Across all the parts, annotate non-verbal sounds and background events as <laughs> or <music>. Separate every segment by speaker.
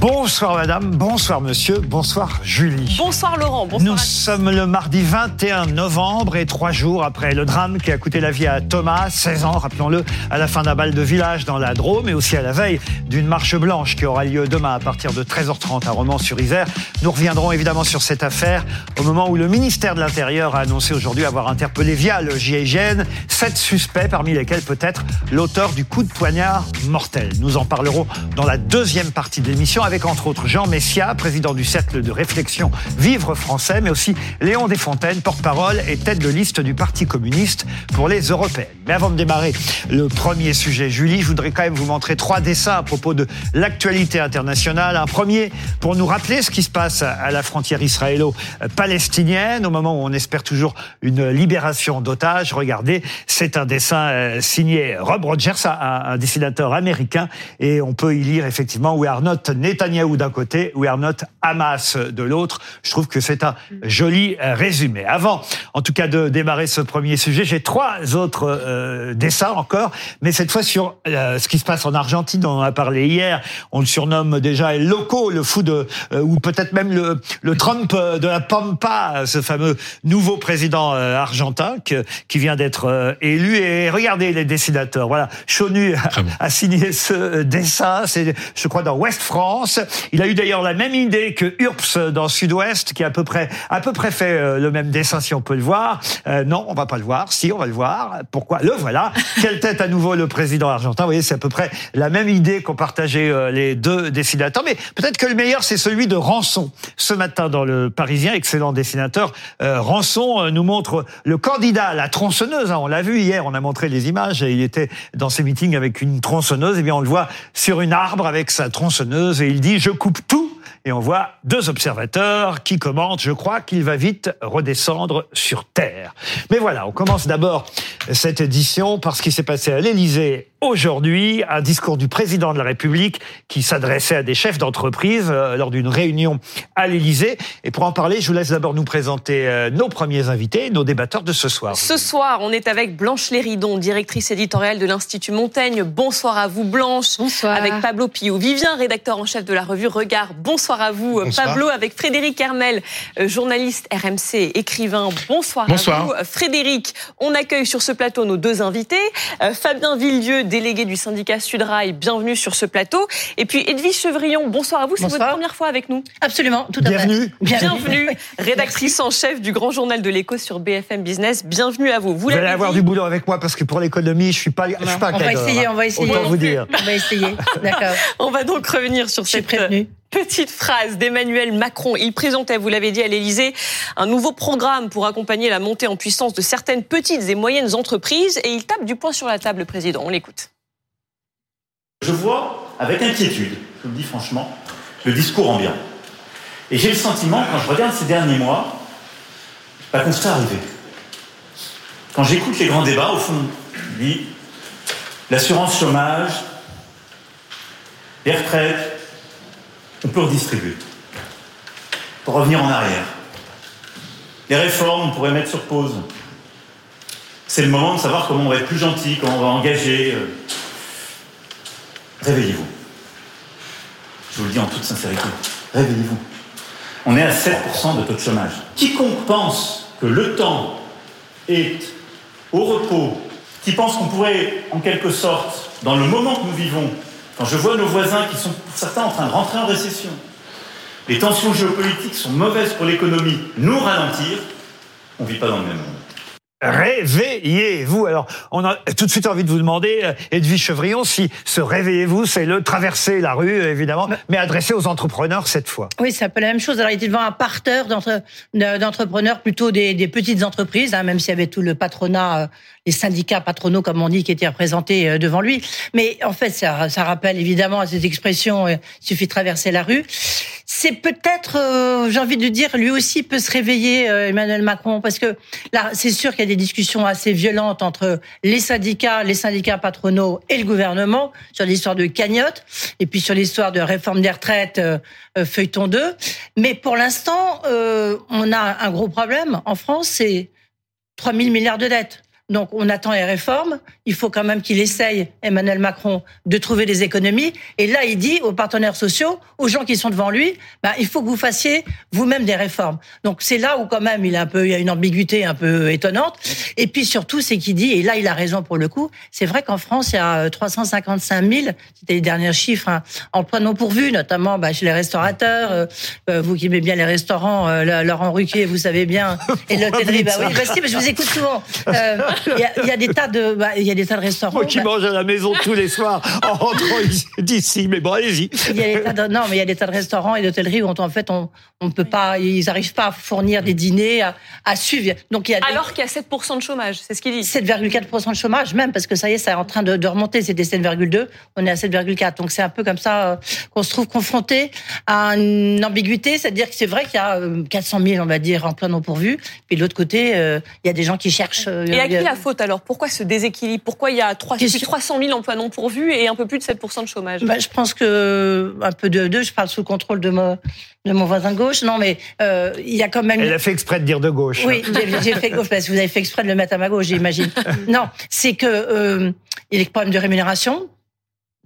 Speaker 1: Bonsoir madame, bonsoir monsieur, bonsoir Julie.
Speaker 2: Bonsoir Laurent, bonsoir.
Speaker 1: Nous sommes le mardi 21 novembre et trois jours après le drame qui a coûté la vie à Thomas, 16 ans, rappelons-le, à la fin d'un bal de village dans la Drôme et aussi à la veille d'une marche blanche qui aura lieu demain à partir de 13h30 à Romans-sur-Isère. Nous reviendrons évidemment sur cette affaire au moment où le ministère de l'Intérieur a annoncé aujourd'hui avoir interpellé via le GIGN sept suspects parmi lesquels peut-être l'auteur du coup de poignard mortel. Nous en parlerons dans la deuxième partie de l'émission avec entre autres Jean Messia, président du Cercle de réflexion Vivre français, mais aussi Léon Desfontaines, porte-parole et tête de liste du Parti communiste pour les européennes. Mais avant de démarrer le premier sujet, Julie, je voudrais quand même vous montrer trois dessins à propos de l'actualité internationale. Un premier pour nous rappeler ce qui se passe à la frontière israélo-palestinienne, au moment où on espère toujours une libération d'otages. Regardez, c'est un dessin euh, signé Rob Rogers, un, dessinateur américain, et on peut y lire effectivement We are not Netanyahu d'un côté, We are not Hamas de l'autre. Je trouve que c'est un joli euh, résumé. Avant, en tout cas, de démarrer ce premier sujet, j'ai trois autres euh, dessins encore, mais cette fois sur euh, ce qui se passe en Argentine. On en a parlé hier. On le surnomme déjà El Loco, le fou de, ou peut-être même le, le Trump de la Pampa, ce fameux nouveau président argentin qui vient d'être élu. Et regardez les dessinateurs. Voilà, Chonu a, signé ce dessin. C'est, je crois, dans West France. Il a eu d'ailleurs la même idée que Urps dans Sud-Ouest, qui a à peu près, à peu près fait euh, le même dessin, si on peut le voir. Euh, non, on va pas le voir. Si, on va le voir. Pourquoi Le voilà? <laughs> Quelle tête à nouveau le président argentin? Vous voyez, c'est à peu près la même idée qu'ont partagé euh, les deux dessinateurs. Mais peut-être que le meilleur, c'est celui de Rançon. Ce matin, dans le Parisien, excellent dessinateur, Rançon nous montre le candidat la tronçonneuse. Hein. On l'a vu hier, on a montré les images. Et il était dans ses meetings avec une tronçonneuse. Et eh bien, on le voit sur une arbre avec sa tronçonneuse. Et il dit, je coupe tout et on voit deux observateurs qui commentent, je crois qu'il va vite redescendre sur Terre. Mais voilà, on commence d'abord cette édition par ce qui s'est passé à l'Élysée aujourd'hui un discours du président de la République qui s'adressait à des chefs d'entreprise euh, lors d'une réunion à l'Élysée. Et pour en parler, je vous laisse d'abord nous présenter euh, nos premiers invités, nos débatteurs de ce soir.
Speaker 2: Ce soir, on est avec Blanche Léridon, directrice éditoriale de l'Institut Montaigne. Bonsoir à vous Blanche.
Speaker 3: Bonsoir.
Speaker 2: Avec Pablo Pio-Vivien, rédacteur en chef de la revue Regard. Bonsoir à vous Pablo. Avec Frédéric Hermel, euh, journaliste RMC, écrivain. Bonsoir,
Speaker 4: Bonsoir.
Speaker 2: à vous. Frédéric, on accueille sur ce plateau nos deux invités. Fabien Villedieu, délégué du syndicat Sudrail, bienvenue sur ce plateau. Et puis Edwige Chevrillon, bonsoir à vous, c'est votre première fois avec nous
Speaker 3: Absolument, tout à
Speaker 1: Bienvenue.
Speaker 3: fait.
Speaker 2: Bienvenue, <laughs> rédactrice en chef du Grand Journal de l'Écho sur BFM Business. Bienvenue à vous.
Speaker 1: Vous, allez avoir du boulot avec moi parce que pour l'économie, je suis pas, je suis pas
Speaker 3: On va essayer, on va essayer.
Speaker 1: Autant vous dire.
Speaker 3: On va essayer, d'accord. <laughs>
Speaker 2: On va donc revenir sur cette
Speaker 3: prévenue.
Speaker 2: Petite phrase d'Emmanuel Macron. Il présentait, vous l'avez dit à l'Élysée, un nouveau programme pour accompagner la montée en puissance de certaines petites et moyennes entreprises et il tape du poing sur la table, le président. On l'écoute.
Speaker 4: Je vois avec inquiétude, je vous le dis franchement, le discours ambiant. Et j'ai le sentiment, quand je regarde ces derniers mois, bah, qu'on se fait arriver. Quand j'écoute les grands débats, au fond, l'assurance chômage, les retraites, on peut redistribuer. Pour revenir en arrière. Les réformes, on pourrait mettre sur pause. C'est le moment de savoir comment on va être plus gentil, comment on va engager. euh, Réveillez-vous. Je vous le dis en toute sincérité. Réveillez-vous. On est à 7% de taux de chômage. Quiconque pense que le temps est au repos, qui pense qu'on pourrait, en quelque sorte, dans le moment que nous vivons, quand je vois nos voisins qui sont pour certains en train de rentrer en récession, les tensions géopolitiques sont mauvaises pour l'économie, nous ralentir, on ne vit pas dans le même monde.
Speaker 1: Réveillez-vous. Alors, on a tout de suite envie de vous demander, euh, Edwige Chevrillon, si ce réveillez-vous, c'est le traverser la rue, évidemment, mais adressé aux entrepreneurs cette fois.
Speaker 3: Oui, c'est un peu la même chose. Alors, il était devant un parterre d'entre- d'entrepreneurs, plutôt des, des petites entreprises, hein, même s'il y avait tout le patronat, euh, les syndicats patronaux, comme on dit, qui étaient représentés euh, devant lui. Mais en fait, ça, rappelle évidemment à cette expression, euh, suffit de traverser la rue. C'est peut-être, euh, j'ai envie de dire, lui aussi peut se réveiller, euh, Emmanuel Macron, parce que là, c'est sûr qu'il y a des discussions assez violentes entre les syndicats, les syndicats patronaux et le gouvernement sur l'histoire de cagnotte, et puis sur l'histoire de réforme des retraites, feuilleton 2. Mais pour l'instant, on a un gros problème en France, c'est 3 000 milliards de dettes. Donc on attend les réformes. Il faut quand même qu'il essaye, Emmanuel Macron, de trouver des économies. Et là, il dit aux partenaires sociaux, aux gens qui sont devant lui, bah, il faut que vous fassiez vous-même des réformes. Donc c'est là où quand même il, a un peu, il y a une ambiguïté un peu étonnante. Et puis surtout, c'est qu'il dit, et là il a raison pour le coup, c'est vrai qu'en France, il y a 355 000, c'était les derniers chiffres, hein, emplois non pourvus, notamment bah, chez les restaurateurs. Euh, euh, vous qui aimez bien les restaurants, euh, Laurent Ruquier, vous savez bien. <laughs> Et l'hôtellerie, bah oui, bah, si, mais je vous écoute souvent. Euh, il y, a des tas de, bah, il y a des tas de restaurants.
Speaker 1: Moi qui
Speaker 3: bah-
Speaker 1: mange à la maison tous les soirs <laughs> en rentrant d'ici, mais bon, allez-y.
Speaker 3: Il y a des tas de, non, mais il y a des tas de restaurants et d'hôtelleries où en fait on on peut pas, ils n'arrivent pas à fournir des dîners, à, à suivre.
Speaker 2: Donc il y a alors qu'il y a 7% de chômage, c'est ce qu'il dit.
Speaker 3: 7,4% de chômage même parce que ça y est, c'est en train de, de remonter. C'était 7,2, on est à 7,4. Donc c'est un peu comme ça euh, qu'on se trouve confronté à une ambiguïté, c'est-à-dire que c'est vrai qu'il y a 400 euh, 000, on va dire, emplois non pourvus, puis de l'autre côté, euh, il y a des gens qui cherchent.
Speaker 2: et à qui la faute alors Pourquoi ce déséquilibre? Pourquoi il y a 300 000 emplois non pourvus et un peu plus de 7% de chômage?
Speaker 3: Bah, Je pense que un peu de deux. Je parle sous le contrôle de mon, de mon voisin gauche. Non, mais euh, il y a quand même.
Speaker 1: Elle a fait exprès de dire de gauche.
Speaker 3: Oui, j'ai fait gauche parce que vous avez fait exprès de le mettre à ma gauche, j'imagine. <laughs> non, c'est que euh, il y a des problèmes de rémunération.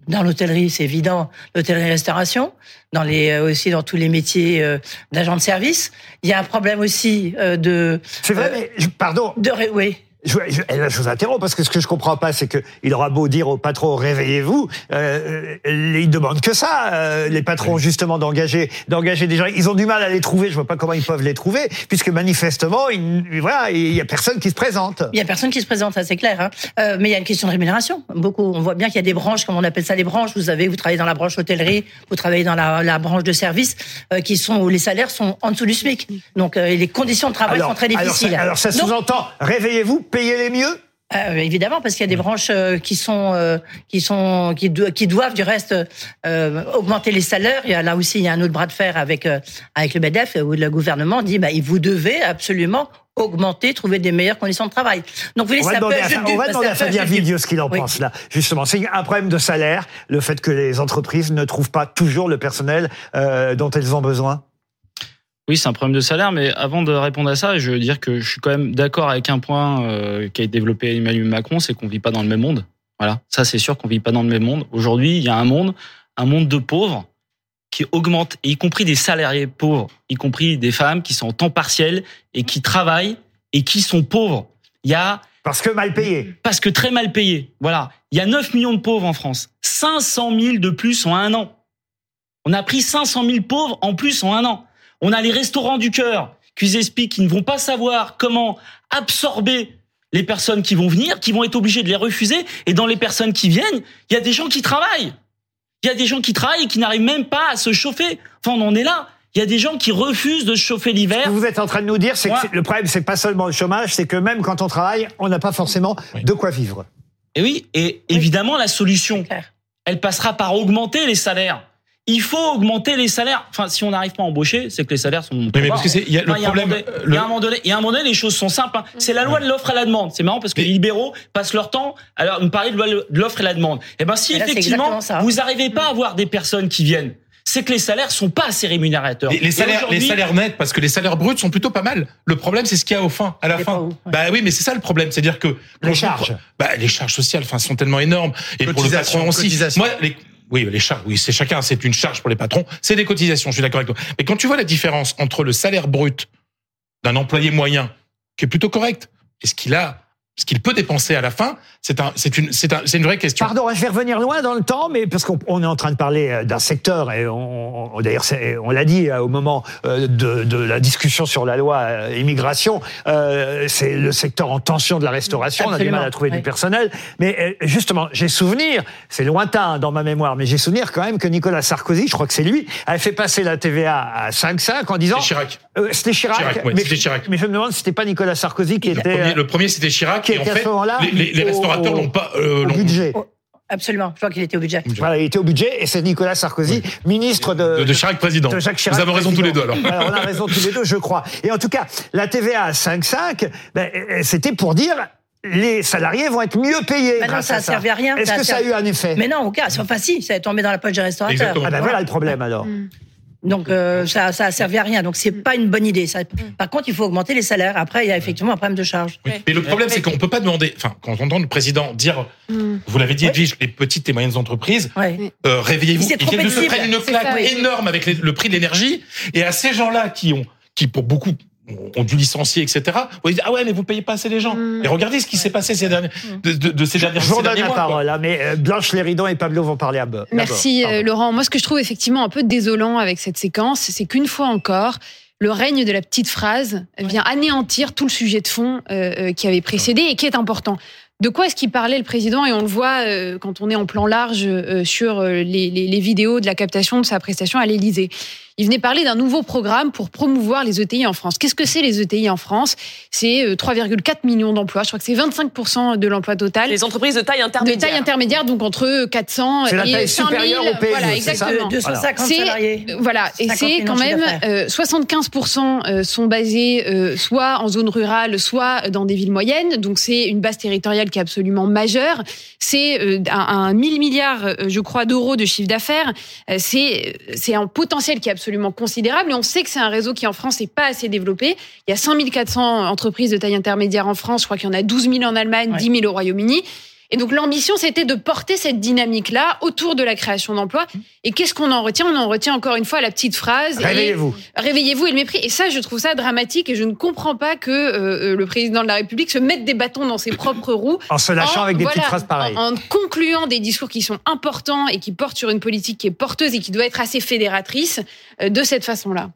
Speaker 3: Dans l'hôtellerie, c'est évident, l'hôtellerie-restauration, dans les euh, aussi dans tous les métiers euh, d'agent de service. Il y a un problème aussi euh, de.
Speaker 1: C'est vrai, mais pardon.
Speaker 3: De oui.
Speaker 1: Je, je, je, vous interromps parce que ce que je comprends pas, c'est qu'il aura beau dire au patron réveillez-vous, euh, ils demandent que ça. Euh, les patrons justement d'engager, d'engager des gens, ils ont du mal à les trouver. Je vois pas comment ils peuvent les trouver, puisque manifestement, il, voilà, il y a personne qui se présente.
Speaker 3: Il y a personne qui se présente, ça c'est clair. Hein. Euh, mais il y a une question de rémunération. Beaucoup, on voit bien qu'il y a des branches, comme on appelle ça, les branches. Vous avez, vous travaillez dans la branche hôtellerie, vous travaillez dans la, la branche de service, euh, qui sont où les salaires sont en dessous du SMIC. Donc euh, les conditions de travail sont très difficiles.
Speaker 1: Alors ça, ça sous-entend réveillez-vous payer les mieux?
Speaker 3: Euh, évidemment, parce qu'il y a des branches euh, qui sont euh, qui sont qui, qui, doivent du reste euh, augmenter les salaires. Il y a là aussi il y a un autre bras de fer avec avec le Medef où le gouvernement dit bah vous devez absolument augmenter, trouver des meilleures conditions de travail.
Speaker 1: Donc vous voyez, on va demander, à, on va demander à Fabien Vidio ce qu'il en pense là. Justement, c'est un problème de salaire, le fait que les entreprises ne trouvent pas toujours le personnel dont elles ont besoin.
Speaker 5: Oui, c'est un problème de salaire, mais avant de répondre à ça, je veux dire que je suis quand même d'accord avec un point euh, qui a développé Emmanuel Macron, c'est qu'on vit pas dans le même monde. Voilà, ça c'est sûr qu'on vit pas dans le même monde. Aujourd'hui, il y a un monde, un monde de pauvres qui augmente, y compris des salariés pauvres, y compris des femmes qui sont en temps partiel et qui travaillent et qui sont pauvres. Il y a
Speaker 1: parce que mal payés.
Speaker 5: Parce que très mal payés. Voilà. Il y a 9 millions de pauvres en France. 500 000 de plus en un an. On a pris 500 000 pauvres en plus en un an. On a les restaurants du cœur qui expliquent qu'ils ne vont pas savoir comment absorber les personnes qui vont venir, qui vont être obligés de les refuser. Et dans les personnes qui viennent, il y a des gens qui travaillent. Il y a des gens qui travaillent et qui n'arrivent même pas à se chauffer. Enfin, on en est là. Il y a des gens qui refusent de se chauffer l'hiver. Ce
Speaker 1: que vous êtes en train de nous dire, c'est que le problème, c'est pas seulement le chômage, c'est que même quand on travaille, on n'a pas forcément de quoi vivre.
Speaker 5: Et oui, et évidemment, la solution, elle passera par augmenter les salaires il faut augmenter les salaires. Enfin, si on n'arrive pas à embaucher, c'est que les salaires sont.
Speaker 6: mais parce que c'est il y a le problème.
Speaker 5: Il y a un moment donné, il y a un moment donné, les choses sont simples. Hein. C'est la loi de l'offre et la demande. C'est marrant parce que les libéraux passent leur temps à nous parler de loi de l'offre et la demande. Et eh ben, si effectivement vous n'arrivez pas à avoir des personnes qui viennent c'est que les salaires sont pas assez rémunérateurs.
Speaker 6: Les, salaires, les salaires nets, parce que les salaires bruts sont plutôt pas mal. Le problème, c'est ce qu'il y a au fin, à la fin. Bah oui, mais c'est ça le problème, c'est-à-dire que
Speaker 1: les charges,
Speaker 6: bah les charges sociales, enfin, sont tellement énormes et pour le patron aussi. Moi, les, oui, les charges, oui, c'est chacun, c'est une charge pour les patrons, c'est des cotisations, je suis d'accord avec toi. Mais quand tu vois la différence entre le salaire brut d'un employé moyen, qui est plutôt correct, et ce qu'il a ce qu'il peut dépenser à la fin, c'est un, c'est une, c'est un, c'est une vraie question.
Speaker 1: Pardon, je vais revenir loin dans le temps, mais parce qu'on est en train de parler euh, d'un secteur et on, d'ailleurs on l'a dit euh, au moment euh, de, de, la discussion sur la loi immigration, euh, c'est le secteur en tension de la restauration. On a du mal à trouver du personnel, mais justement, j'ai souvenir, c'est lointain dans ma mémoire, mais j'ai souvenir quand même que Nicolas Sarkozy, je crois que c'est lui, avait fait passer la TVA à 5,5 en disant.
Speaker 6: C'était Chirac.
Speaker 1: c'était Chirac.
Speaker 6: Chirac mais, Chirac.
Speaker 1: mais je me demande si c'était pas Nicolas Sarkozy qui était.
Speaker 6: le premier c'était Chirac qui en fait, les, les, restaurateurs n'ont pas
Speaker 1: euh, budget.
Speaker 3: Absolument, je crois qu'il était au budget.
Speaker 1: Voilà, il était au budget et c'est Nicolas Sarkozy, ministre de,
Speaker 6: de, Chirac président. De Jacques Chirac, Nous avons raison tous les deux alors.
Speaker 1: on a raison tous les deux, je crois. Et en tout cas, la TVA à 5,5, ben, c'était pour dire les salariés vont être mieux payés.
Speaker 3: Mais non, ça n'a servi à rien.
Speaker 1: Est-ce que ça a eu un effet
Speaker 3: Mais non, au cas, enfin si, ça est tombé dans la poche des restaurateurs.
Speaker 1: Ah ben voilà le problème alors. Mm.
Speaker 3: Donc euh, ça, ça a servi à rien. Donc c'est pas une bonne idée. Ça. Par contre, il faut augmenter les salaires. Après, il y a effectivement un problème de charge.
Speaker 6: Mais le problème, c'est qu'on peut pas demander. Enfin, quand on entend le président dire, vous l'avez dit, Edwige, les petites et moyennes entreprises, euh, réveillez-vous.
Speaker 3: Ils
Speaker 6: viennent de se prendre une claque énorme avec le prix de l'énergie. Et à ces gens-là qui ont, qui pour beaucoup ont dû licencier, etc. Vous dites, ah ouais, mais vous payez pas assez les gens. Et regardez ce qui s'est passé ces derniers, de, de, de ces derniers,
Speaker 1: Je vous donne la parole, là, mais euh, Blanche Léridon et Pablo vont parler à.
Speaker 7: Merci euh, Laurent. Moi, ce que je trouve effectivement un peu désolant avec cette séquence, c'est qu'une fois encore, le règne de la petite phrase vient anéantir tout le sujet de fond euh, qui avait précédé et qui est important. De quoi est-ce qu'il parlait le président? Et on le voit quand on est en plan large sur les, les, les, vidéos de la captation de sa prestation à l'Élysée. Il venait parler d'un nouveau programme pour promouvoir les ETI en France. Qu'est-ce que c'est les ETI en France? C'est 3,4 euh, millions d'emplois. Je crois que c'est 25% de l'emploi total.
Speaker 2: Les entreprises de taille intermédiaire.
Speaker 7: De taille intermédiaire, donc entre 400 et 5000.
Speaker 1: Voilà,
Speaker 7: exactement.
Speaker 3: 250 salariés.
Speaker 7: Voilà, et c'est quand même 75% euh, sont basés euh, soit en zone rurale, soit dans des villes moyennes. Donc c'est une base territoriale qui est absolument majeure. C'est un, un 1000 milliards, je crois, d'euros de chiffre d'affaires. C'est c'est un potentiel qui est absolument considérable. Et on sait que c'est un réseau qui en France n'est pas assez développé. Il y a 5400 entreprises de taille intermédiaire en France. Je crois qu'il y en a 12 000 en Allemagne, 10 000 au Royaume-Uni. Et donc l'ambition, c'était de porter cette dynamique-là autour de la création d'emplois. Et qu'est-ce qu'on en retient? On en retient encore une fois la petite phrase.
Speaker 1: Réveillez-vous.
Speaker 7: Réveillez-vous et le mépris. Et ça, je trouve ça dramatique et je ne comprends pas que euh, le président de la République se mette des bâtons dans ses propres roues.
Speaker 1: En se lâchant avec des petites phrases pareilles.
Speaker 7: En, en, concluant des discours qui sont importants et qui portent sur une politique qui est porteuse et qui doit être assez fédératrice euh, de cette façon-là.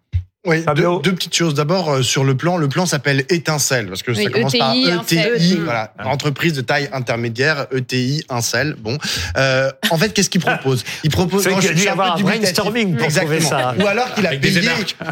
Speaker 8: Oui, deux, petites choses. D'abord, euh, sur le plan, le plan s'appelle Étincelle, parce que ça commence
Speaker 7: ETI,
Speaker 8: par
Speaker 7: ETI,
Speaker 8: ETI, voilà, entreprise de taille intermédiaire, ETI, Incel. Bon, euh, en fait, qu'est-ce qu'il propose? Il propose.
Speaker 1: C'est qu'il y avoir un brainstorming pour trouver ça.
Speaker 8: Ou alors qu'il a payé.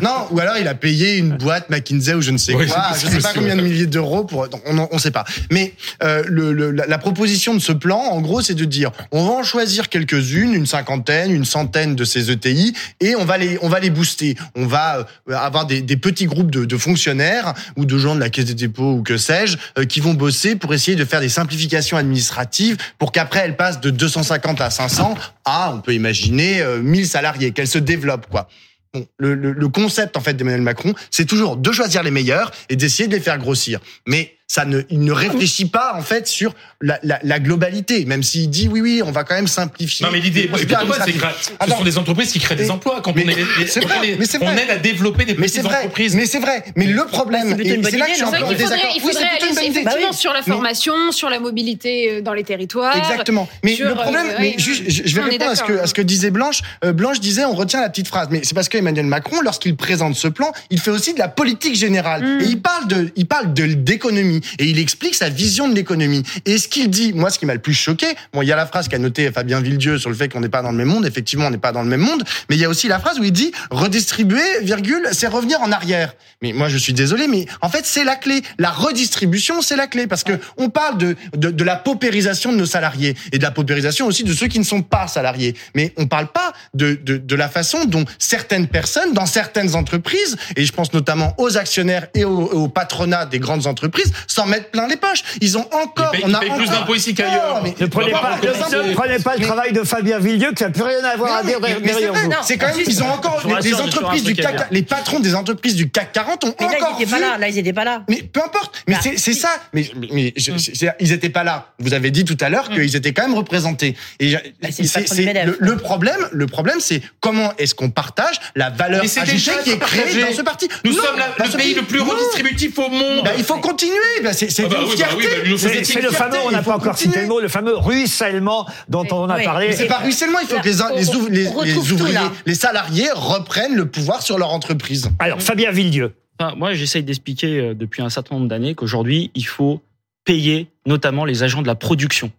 Speaker 8: Non, ou alors il a payé une boîte McKinsey ou je ne sais quoi. Je ne sais pas combien de milliers d'euros pour. On ne sait pas. Mais euh, le, le, la proposition de ce plan, en gros, c'est de dire on va en choisir quelques-unes, une cinquantaine, une centaine de ces ETI, et on va les on va les booster. On va euh, avoir des, des petits groupes de, de, fonctionnaires ou de gens de la caisse des dépôts ou que sais-je euh, qui vont bosser pour essayer de faire des simplifications administratives pour qu'après elles passent de 250 à 500 à on peut imaginer 1000 salariés qu'elles se développent quoi. Bon, le, le, le concept en fait d'Emmanuel Macron, c'est toujours de choisir les meilleurs et d'essayer de les faire grossir. Mais ça ne, il ne réfléchit pas en fait sur la, la, la globalité, même s'il dit oui, oui, on va quand même simplifier.
Speaker 6: Non, mais l'idée, c'est que ce sont des entreprises qui créent des emplois. Quand mais, on, est, vrai, mais on aide à développer des petites
Speaker 8: vrai,
Speaker 6: entreprises.
Speaker 8: Mais c'est vrai. Mais le problème,
Speaker 7: c'est là que je suis Il faudrait, il faudrait aller effectivement sur la formation, sur la mobilité dans les territoires.
Speaker 8: Exactement. Mais le problème, mais je, je vais répondre à ce que à ce que disait Blanche. Blanche disait, on retient la petite phrase, mais c'est parce que Emmanuel Macron, lorsqu'il présente ce plan, il fait aussi de la politique générale et il parle de, il parle de d'économie et il explique sa vision de l'économie. Et ce qu'il dit, moi, ce qui m'a le plus choqué, bon, il y a la phrase qu'a noté Fabien Villedieu sur le fait qu'on n'est pas dans le même monde. Effectivement, on n'est pas dans le même monde. Mais il y a aussi la phrase où il dit redistribuer, virgule, c'est revenir en arrière. Mais moi, je suis désolé, mais en fait, c'est la clé. La redistribution, c'est la clé parce que on parle de, de, la paupérisation de nos salariés et de la paupérisation aussi de ceux qui ne sont pas salariés. Mais on parle pas de, de, de la façon dont certaines personnes, dans certaines entreprises, et je pense notamment aux actionnaires et au, au patronat des grandes entreprises, s'en mettent plein les poches. Ils ont encore.
Speaker 6: Ils payent,
Speaker 8: on a
Speaker 6: ils payent plus d'impôts ici qu'ailleurs.
Speaker 1: Ne prenez pas, ne prenez pas le travail de Fabien Villedieu qui n'a plus rien à avoir à dire derrière vous.
Speaker 8: C'est quand même, ils ont encore les, entreprises du CAC, les patrons des entreprises du CAC 40 ont encore.
Speaker 3: Là, ils n'étaient pas là. Là, ils n'étaient pas là.
Speaker 8: Mais peu importe. Mais bah, c'est ça. Mais, mais je, ils n'étaient pas là. Vous avez dit tout à l'heure qu'ils étaient quand même représentés. Et
Speaker 3: bah,
Speaker 8: c'est le, le problème. Le problème, c'est comment est-ce qu'on partage la valeur ajoutée qui est créée dans ce parti.
Speaker 6: Nous sommes le pays le plus redistributif au monde.
Speaker 8: Il faut continuer. C'est une fierté.
Speaker 1: C'est le fameux, on n'a pas encore cité le mot, le fameux ruissellement dont on a parlé.
Speaker 8: C'est pas ruissellement, il faut que les, les, ouvriers, les salariés reprennent le pouvoir sur leur entreprise.
Speaker 1: Alors, Fabien Villedieu.
Speaker 5: Enfin, moi, j'essaye d'expliquer depuis un certain nombre d'années qu'aujourd'hui, il faut payer notamment les agents de la production.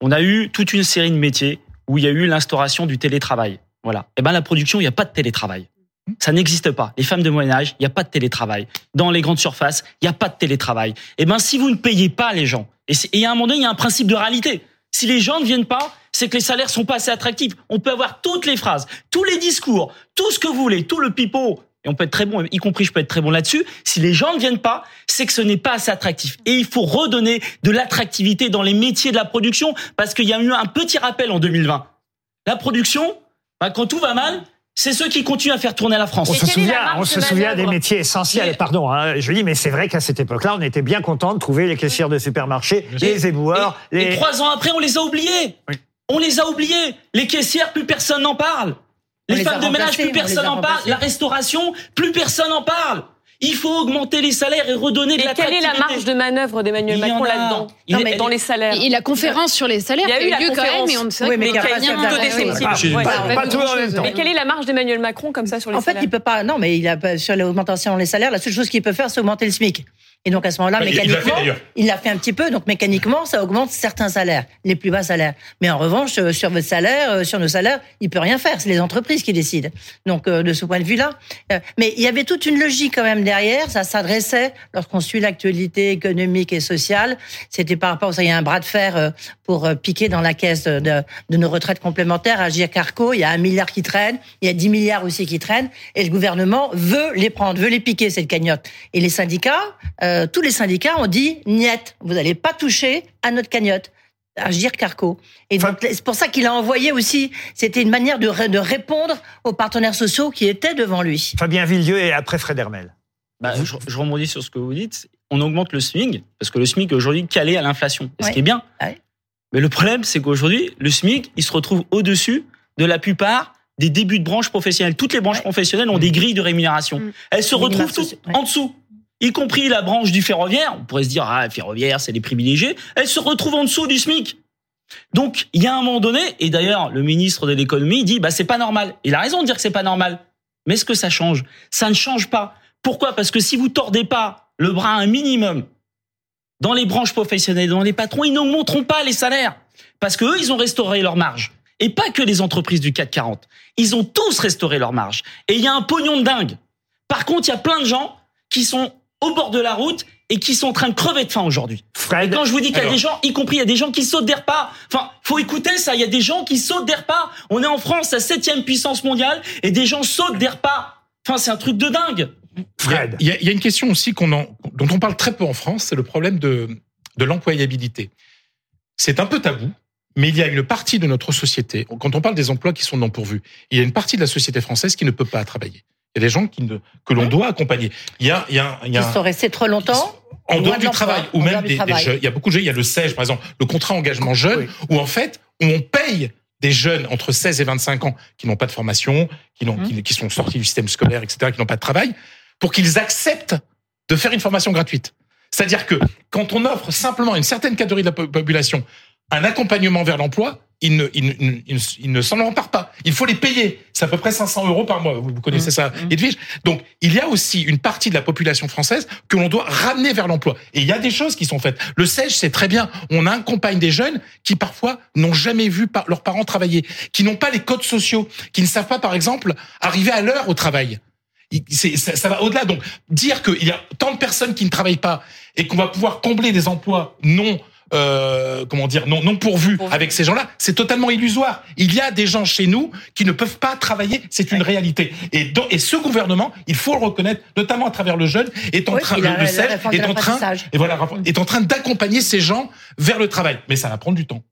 Speaker 5: On a eu toute une série de métiers où il y a eu l'instauration du télétravail. Voilà. Et ben la production, il n'y a pas de télétravail. Ça n'existe pas. Les femmes de Moyen Âge, il n'y a pas de télétravail. Dans les grandes surfaces, il n'y a pas de télétravail. Eh ben, si vous ne payez pas les gens, et, à un moment donné, il y a un principe de réalité. Si les gens ne viennent pas, c'est que les salaires sont pas assez attractifs. On peut avoir toutes les phrases, tous les discours, tout ce que vous voulez, tout le pipeau, et on peut être très bon, y compris je peux être très bon là-dessus. Si les gens ne viennent pas, c'est que ce n'est pas assez attractif. Et il faut redonner de l'attractivité dans les métiers de la production, parce qu'il y a eu un petit rappel en 2020. La production, bah, quand tout va mal, c'est ceux qui continuent à faire tourner la France.
Speaker 1: On se souvient, on se souvient des métiers essentiels. Pardon, hein, je dis, mais c'est vrai qu'à cette époque-là, on était bien content de trouver les caissières de supermarché, les éboueurs.
Speaker 5: Et, les... trois ans après, on les a oubliés. On les a oubliés. Les caissières, plus personne n'en parle. Les, femmes de ménage, plus personne n'en parle. La restauration, plus personne n'en parle. Il faut augmenter les salaires et redonner de la
Speaker 2: quelle est la marge de manœuvre d'Emmanuel Macron là-dedans Dans les salaires.
Speaker 7: Et la conférence sur les salaires,
Speaker 2: il y a eu la conférence,
Speaker 7: mais on ne
Speaker 2: sait mais Mais quelle est la marge d'Emmanuel Macron comme ça sur les salaires
Speaker 3: En fait, il peut pas. Non, mais il a sur l'augmentation des salaires, la seule chose qu'il peut faire, c'est augmenter le SMIC. Et donc à ce moment-là, mécaniquement, il l'a fait, un petit peu. Donc mécaniquement, ça augmente certains salaires, les plus bas salaires. Mais en revanche, euh, sur votre salaire, euh, sur nos salaires, il peut rien faire. C'est les entreprises qui décident. Donc euh, de ce point de vue-là, mais il y avait toute une logique quand même derrière. Ça s'adressait lorsqu'on suit l'actualité économique et sociale. C'était par rapport, ça, il y a un bras de fer pour piquer dans la caisse de, de nos retraites complémentaires. Agir Carco, il y a un milliard qui traîne, il y a 10 milliards aussi qui traînent, et le gouvernement veut les prendre, veut les piquer cette cagnotte. Et les syndicats euh, tous les syndicats ont dit niet, vous n'allez pas toucher à notre cagnotte. Agir Carco. Et donc, c'est pour ça qu'il a envoyé aussi, c'était une manière de, de, répondre aux partenaires sociaux qui étaient devant lui.
Speaker 1: Fabien Villedieu et après Fred Hermel.
Speaker 5: Bah, je, je rebondis sur ce que vous dites. On augmente le SMIC, parce que le SMIC est aujourd'hui calé à l'inflation. Ce qui est bien. Mais le problème, c'est qu'aujourd'hui, le SMIC, il se retrouve au-dessus de la plupart des débuts de branches professionnelles. Toutes les branches professionnelles ont des grilles de rémunération. Mm. Elles se retrouvent toutes en dessous y compris la branche du ferroviaire, on pourrait se dire, ah, ferroviaire, c'est les privilégiés, elle se retrouve en dessous du SMIC. Donc, il y a un moment donné, et d'ailleurs, le ministre de l'économie dit, bah, c'est pas normal. Il a raison de dire que c'est pas normal. Mais est-ce que ça change? Ça ne change pas. Pourquoi? Parce que si vous tordez pas le bras un minimum dans les branches professionnelles, dans les patrons, ils n'augmenteront pas les salaires. Parce que eux, ils ont restauré leur marge. Et pas que les entreprises du CAC 40. Ils ont tous restauré leur marge. Et il y a un pognon de dingue. Par contre, il y a plein de gens qui sont au bord de la route et qui sont en train de crever de faim aujourd'hui. Et quand je vous dis qu'il y a des gens, y compris il y a des gens qui sautent des repas. Enfin, faut écouter ça. Il y a des gens qui sautent des repas. On est en France, la septième puissance mondiale, et des gens sautent des repas. Enfin, c'est un truc de dingue.
Speaker 6: Fred. Il y, a, une question aussi qu'on dont on parle très peu en France, c'est le problème de, de l'employabilité. C'est un peu tabou, mais il y a une partie de notre société, quand on parle des emplois qui sont non pourvus, il y a une partie de la société française qui ne peut pas travailler. Il y a des gens qui ne, que l'on doit accompagner. Il y a, il y a, il y a
Speaker 3: sont restés trop longtemps.
Speaker 6: En dehors du travail, ou même des, jeunes. Il y a beaucoup de jeunes. Il y a le SEJ, par exemple, le contrat engagement jeune, où en fait, on paye des jeunes entre 16 et 25 ans qui n'ont pas de formation, qui, n'ont, mmh. qui, sont sortis du système scolaire, etc., qui n'ont pas de travail, pour qu'ils acceptent de faire une formation gratuite. C'est-à-dire que quand on offre simplement à une certaine catégorie de la population un accompagnement vers l'emploi, ils ne, ils, ils, ne s'en emparent pas. Il faut les payer. C'est à peu près 500 euros par mois. Vous, connaissez mmh. ça, mmh. Edwige. Donc, il y a aussi une partie de la population française que l'on doit ramener vers l'emploi. Et il y a des choses qui sont faites. Le SEJ, c'est très bien. On accompagne des jeunes qui, parfois, n'ont jamais vu leurs parents travailler, qui n'ont pas les codes sociaux, qui ne savent pas, par exemple, arriver à l'heure au travail. Ça, ça va au-delà. Donc, dire qu'il y a tant de personnes qui ne travaillent pas et qu'on va pouvoir combler des emplois non euh, comment dire, non, non pourvu avec ces gens-là, c'est totalement illusoire. Il y a des gens chez nous qui ne peuvent pas travailler, c'est une réalité. Et, et ce gouvernement, il faut le reconnaître, notamment à travers le jeune, est en train, le, est en train, et voilà, est en train d'accompagner ces gens vers le travail. Mais ça va prendre du temps.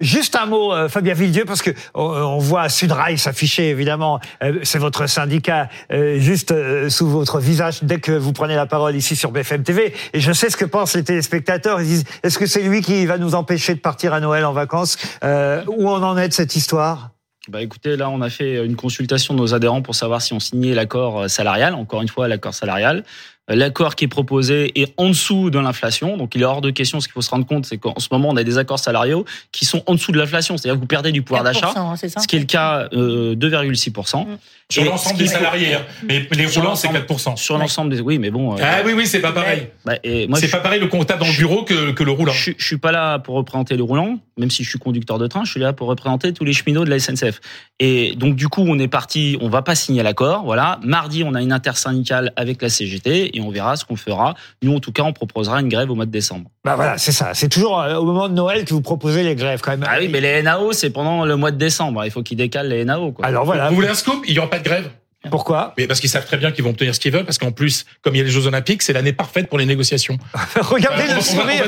Speaker 1: Juste un mot, euh, Fabien Villedieu, parce que on voit Sudrail s'afficher, évidemment, euh, c'est votre syndicat, juste sous votre visage dès que vous prenez la parole ici sur BFM TV. Et je sais ce que pensent les téléspectateurs. Ils disent, est-ce que c'est lui qui va nous empêcher de partir à Noël en vacances. Euh, où on en est de cette histoire?
Speaker 5: Bah écoutez, là on a fait une consultation de nos adhérents pour savoir si on signait l'accord salarial. Encore une fois, l'accord salarial. L'accord qui est proposé est en dessous de l'inflation, donc il est hors de question. Ce qu'il faut se rendre compte, c'est qu'en ce moment, on a des accords salariaux qui sont en dessous de l'inflation, c'est-à-dire que vous perdez du pouvoir d'achat, hein, ce qui est le cas euh, 2,6%. Mmh.
Speaker 6: Sur l'ensemble des salariés, hein. mais les roulants, c'est 4%.
Speaker 5: Sur l'ensemble des... Oui, mais bon...
Speaker 6: Euh, ah oui, oui, c'est pas pareil. Bah, c'est pas pareil le comptable dans le bureau que, que le roulant.
Speaker 5: Je, je suis pas là pour représenter le roulant, même si je suis conducteur de train, je suis là pour représenter tous les cheminots de la SNCF. Et donc, du coup, on est parti, on va pas signer l'accord, voilà. Mardi, on a une intersyndicale avec la CGT et on verra ce qu'on fera. Nous, en tout cas, on proposera une grève au mois de décembre.
Speaker 1: Bah voilà, c'est ça. C'est toujours euh, au moment de Noël que vous proposez les grèves, quand même.
Speaker 5: Ah oui, mais les NAO, c'est pendant le mois de décembre. Il faut qu'ils décalent les NAO, quoi.
Speaker 6: Alors voilà. Vous voulez un scoop Il y aura pas de grève
Speaker 1: Pourquoi?
Speaker 6: Mais parce qu'ils savent très bien qu'ils vont obtenir ce qu'ils veulent, parce qu'en plus, comme il y a les Jeux Olympiques, c'est l'année parfaite pour les négociations.
Speaker 1: Regardez le sourire.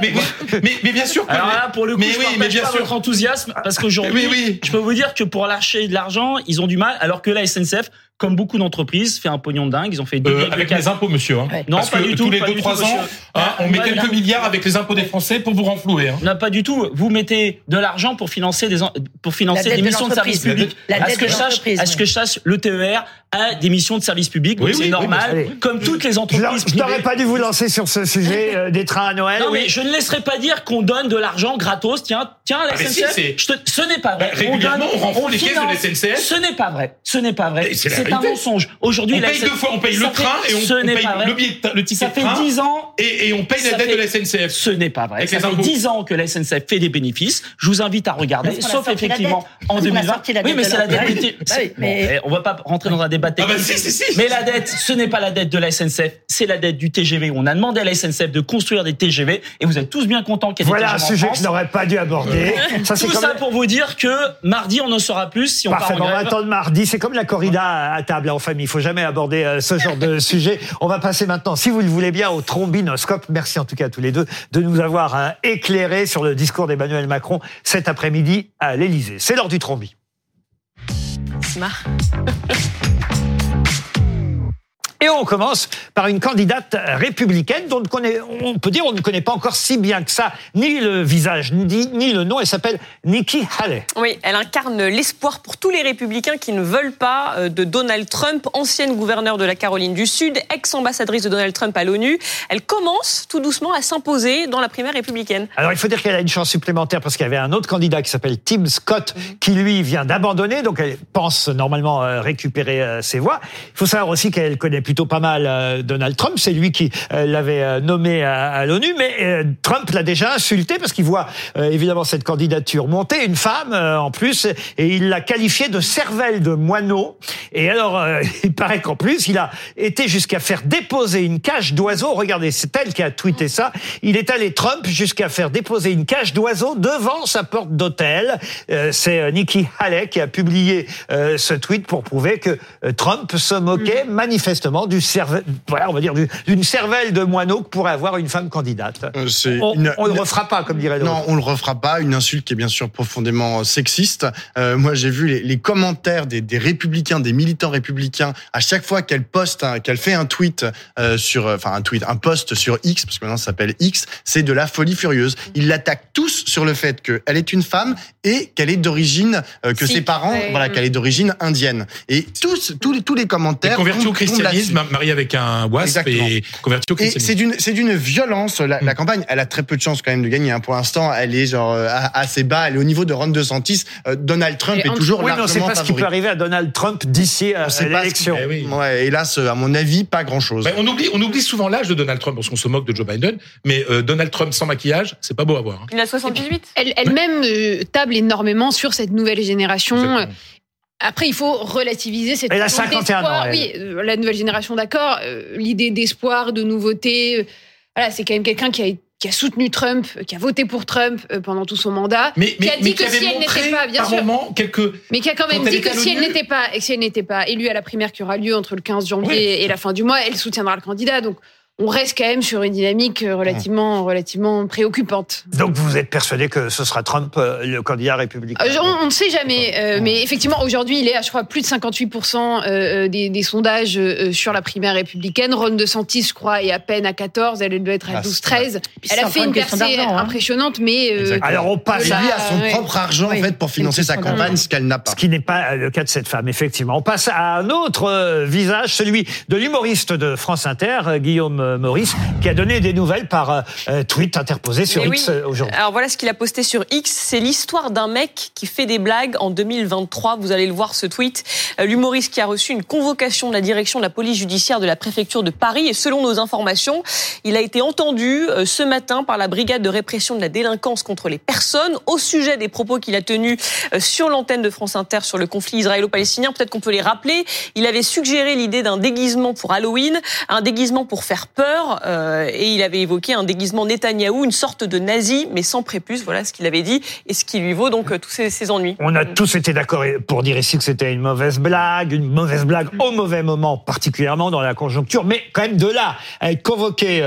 Speaker 6: mais, mais, mais, bien sûr.
Speaker 5: Alors là, pour le coup, mais je oui, mais bien pas sûr. votre enthousiasme, parce qu'aujourd'hui, <laughs> oui, oui. je peux vous dire que pour lâcher de l'argent, ils ont du mal, alors que la SNCF comme beaucoup d'entreprises, fait un pognon de dingue. Ils ont fait deux
Speaker 6: euh, avec les impôts, monsieur. Hein.
Speaker 5: Non, pas du tout.
Speaker 6: Tous les deux trois ans, hein, on met quelques milliards avec les impôts des Français pour vous renflouer. Hein.
Speaker 5: Non, pas du tout. Vous mettez de l'argent pour financer des pour financer des missions de, service public. À ce que je sache, à ce que je sache, le TER a des missions de service public, oui, c'est normal. comme toutes les entreprises.
Speaker 1: Je n'aurais pas dû vous lancer sur ce sujet <laughs> euh, des trains à Noël.
Speaker 5: Non, mais je ne laisserai pas dire qu'on donne de l'argent gratos. Tiens, tiens, la ah, SNCF. ce n'est pas vrai.
Speaker 6: Bah, régulièrement, on, renfloue les caisses de la SNCF.
Speaker 5: Ce n'est pas vrai. Ce n'est pas vrai. C'est un mensonge. Aujourd'hui,
Speaker 6: on paye deux fois, on paye le train et on, paye le, billet, le ticket
Speaker 5: ça fait 10 ans
Speaker 6: et, on paye la dette de la SNCF.
Speaker 5: Ce n'est pas vrai. Ça fait 10 ans que la SNCF fait des bénéfices. Je vous invite à regarder, sauf effectivement en 2020. Oui, mais c'est la dette. Eh, on va pas rentrer dans un débat ah bah. Mais la dette, ce n'est pas la dette de la SNCF, c'est la dette du TGV. On a demandé à la SNCF de construire des TGV et vous êtes tous bien contents qu'il y ait
Speaker 1: des
Speaker 5: TGV.
Speaker 1: Voilà un sujet que je n'aurais pas dû aborder.
Speaker 5: Ça, Tout ça pour vous dire que mardi, on en saura plus si on
Speaker 1: Parfait,
Speaker 5: part en
Speaker 1: grève. On va attendre mardi. C'est comme la corrida à table en famille. Il faut jamais aborder euh, ce genre de <laughs> sujet. On va passer maintenant, si vous le voulez bien, au trombinoscope. Merci en tout cas à tous les deux de nous avoir hein, éclairé sur le discours d'Emmanuel Macron cet après-midi à l'Élysée. C'est l'heure du trombi. Smart. <laughs> Et on commence par une candidate républicaine dont on, peut dire on ne connaît pas encore si bien que ça ni le visage ni, ni le nom. Elle s'appelle Nikki Haley.
Speaker 2: Oui, elle incarne l'espoir pour tous les républicains qui ne veulent pas euh, de Donald Trump, ancienne gouverneure de la Caroline du Sud, ex-ambassadrice de Donald Trump à l'ONU. Elle commence tout doucement à s'imposer dans la primaire républicaine.
Speaker 1: Alors il faut dire qu'elle a une chance supplémentaire parce qu'il y avait un autre candidat qui s'appelle Tim Scott mhm. qui lui vient d'abandonner, donc elle pense normalement euh, récupérer euh, ses voix. Il faut savoir aussi qu'elle connaît plutôt pas mal euh, Donald Trump. C'est lui qui euh, l'avait euh, nommé à, l'ONU, mais Trump l'a déjà insulté parce qu'il voit évidemment cette candidature monter, une femme en plus, et il l'a qualifiée de cervelle de moineau. Et alors, <laughs> il paraît qu'en plus, il a été jusqu'à faire déposer une cage d'oiseaux. Regardez, c'est elle qui a tweeté ça. Il est allé Trump jusqu'à faire déposer une cage d'oiseaux devant sa porte d'hôtel. c'est Nikki Haley qui a publié ce tweet pour prouver que Trump se moquait mm. Du cervelle, voilà, on va dire d'une cervelle de moineau que pourrait avoir une femme candidate. Euh, on, ne le refera pas, comme dirait l'autre.
Speaker 8: Non, on le refera pas. Une insulte qui est bien sûr profondément sexiste. Euh, moi, j'ai vu les, les commentaires des, des, républicains, des militants républicains, à chaque fois qu'elle poste, qu'elle fait un tweet euh, sur, enfin un tweet, un post sur X, parce que maintenant ça s'appelle X, c'est de la folie furieuse. Ils l'attaquent tous sur le fait qu'elle est une femme et qu'elle est d'origine, euh, que ses parents, voilà, qu'elle est d'origine indienne. Et tous, tous les, tous les commentaires.
Speaker 6: Convertis au christianisme, marié avec un wasp et converti au christianisme.
Speaker 8: C'est d'une, violence. La, la, mm. campagne, elle a très peu de chances quand même de gagner. Hein. Pour l'instant, elle est genre euh, assez bas. Elle est au niveau de Ron DeSantis. Euh, Donald Trump est toujours oui, largement
Speaker 1: on sait pas ce qui peut arriver à Donald Trump d'ici à l'élection.
Speaker 8: Eh oui. Ouais, hélas, à mon avis, pas grand-chose.
Speaker 6: on oublie, on oublie souvent l'âge de Donald Trump parce qu'on se moque de Joe Biden. Mais euh, Donald Trump sans maquillage, c'est pas beau à voir. Hein.
Speaker 2: Il a 78.
Speaker 7: Elle, elle-même table énormément sur cette nouvelle génération. Après, il faut relativiser cette
Speaker 1: Elle a 51 ans.
Speaker 7: Oui, euh, la nouvelle génération, d'accord. Euh, l'idée d'espoir, de nouveauté, euh, voilà, c'est quand même quelqu'un qui a qui a soutenu Trump, qui a voté pour Trump pendant tout son mandat,
Speaker 6: mais,
Speaker 7: qui a dit que si elle n'était pas, bien sûr,
Speaker 6: quelques...
Speaker 7: mais qui a quand même dit que si elle n'était pas, et si elle n'était pas élue à la primaire qui aura lieu entre le 15 janvier et la fin du mois, elle soutiendra le candidat. Donc on reste quand même sur une dynamique euh, relativement, relativement préoccupante.
Speaker 1: Donc vous êtes persuadé que ce sera Trump euh, le candidat républicain?
Speaker 7: Euh, On ne sait jamais, mais effectivement aujourd'hui il est à je crois plus de 58% des, sondages sur la primaire républicaine. Ron DeSantis je crois est à peine à 14, elle doit être à 12-13. Ah, elle a fait une percée hein. impressionnante, mais
Speaker 1: alors on passe
Speaker 8: lui à son propre argent en fait pour financer sa campagne, ce qu'elle n'a pas.
Speaker 1: Ce qui n'est pas le cas de cette femme effectivement. On passe à un autre visage, celui de l'humoriste de France Inter, Guillaume Maurice, qui a donné des nouvelles par euh, euh, tweet interposé sur X aujourd'hui.
Speaker 2: Alors voilà ce qu'il a posté sur X. C'est l'histoire d'un mec qui fait des blagues en 2023. Vous allez le voir ce tweet. L'humoriste qui a reçu une convocation de la direction de la police judiciaire de la préfecture de Paris. Et selon nos informations, il a été entendu ce matin par la brigade de répression de la délinquance contre les personnes au sujet des propos qu'il a tenus sur l'antenne de France Inter sur le conflit israélo-palestinien. Peut-être qu'on peut les rappeler. Il avait suggéré l'idée d'un déguisement pour Halloween, un déguisement pour faire peur et il avait évoqué un déguisement Netanyahou, une sorte de nazi, mais sans prépuce. Voilà ce qu'il avait dit et ce qui lui vaut donc tous ses, ennuis.
Speaker 1: On a tous été d'accord pour dire ici que c'était une mauvaise blague, une mauvaise blague au mauvais moment, particulièrement dans la conjoncture, mais quand même de là à être convoqué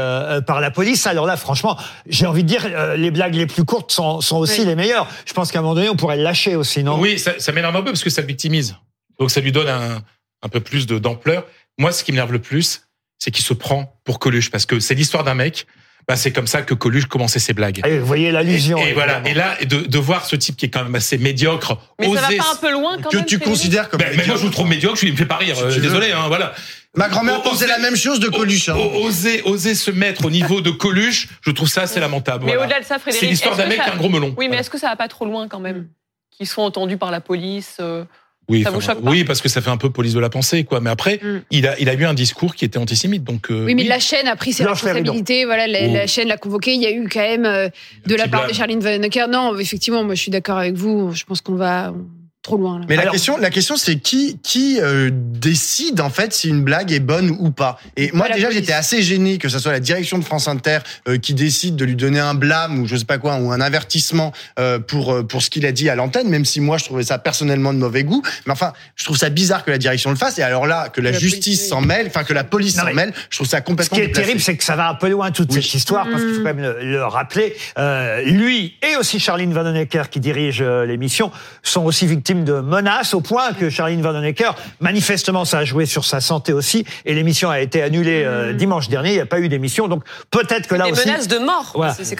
Speaker 1: par la police, alors là, franchement, j'ai envie de dire, les blagues les plus courtes sont, sont aussi les meilleures. Je pense qu'à un moment donné, on pourrait le lâcher aussi, non?
Speaker 6: Oui, ça, ça m'énerve un peu parce que ça le victimise. Donc ça lui donne un, un peu plus d'ampleur. Moi, ce qui m'énerve le plus, c'est qu'il se prend pour Coluche parce que c'est l'histoire d'un mec. Bah, c'est comme ça que Coluche commençait ses blagues.
Speaker 1: Et vous voyez l'allusion.
Speaker 6: Et, voilà. Et là, de, de, voir ce type qui est quand même assez médiocre,
Speaker 2: mais ça va pas un peu loin quand
Speaker 8: que
Speaker 2: même.
Speaker 8: Tu considères comme.
Speaker 6: Ben, mais moi, je vous trouve médiocre. Je me fais pas rire. Euh, désolé. Hein, voilà.
Speaker 8: Ma grand-mère pensait la même chose de Coluche. Hein.
Speaker 6: Oser, oser se mettre au niveau de Coluche, je trouve ça assez lamentable.
Speaker 2: Mais au-delà de ça, Frédéric,
Speaker 6: c'est l'histoire d'un mec qui a un gros melon.
Speaker 2: Oui, mais est-ce que ça va pas trop loin quand même Qu'ils soient entendus par la police euh,
Speaker 6: oui,
Speaker 2: ça vous choque pas
Speaker 6: oui, parce que ça fait un peu police de la pensée, quoi. Mais après, mm. il a, il a eu un discours qui était antisémite, donc.
Speaker 7: Euh, oui, mais la chaîne a pris ses responsabilités. Voilà, la, la, chaîne l'a convoqué. Il y a eu quand même euh, de la part de Charline Vanhoenacker. Non, effectivement, moi, je suis d'accord avec vous. Je pense qu'on va trop loin. Là.
Speaker 8: Mais la question, la question, c'est qui qui euh, décide en fait si une blague est bonne ou pas. Et moi déjà, j'étais assez gêné que ce soit la direction de France Inter euh, qui décide de lui donner un blâme ou je sais pas quoi ou un avertissement euh, pour pour ce qu'il a dit à l'antenne, même si moi je trouvais ça personnellement de mauvais goût. Mais enfin, je trouve ça bizarre que la direction le fasse. Et alors là, que la, justice s'en mêle, enfin que la police s'en mêle, je trouve ça complètement.
Speaker 1: Ce qui est terrible, c'est que ça va un peu loin toute cette histoire parce qu'il faut quand même le, rappeler. lui et aussi Charline Vanhoenacker qui dirige l'émission sont aussi victimes de menaces au point que Charline Vanhoenacker, manifestement, ça a joué sur sa santé aussi et l'émission a été annulée euh, mmh. dimanche dernier. Il n'y a pas eu d'émission, donc peut-être que là
Speaker 2: des
Speaker 1: aussi.
Speaker 2: menaces de mort.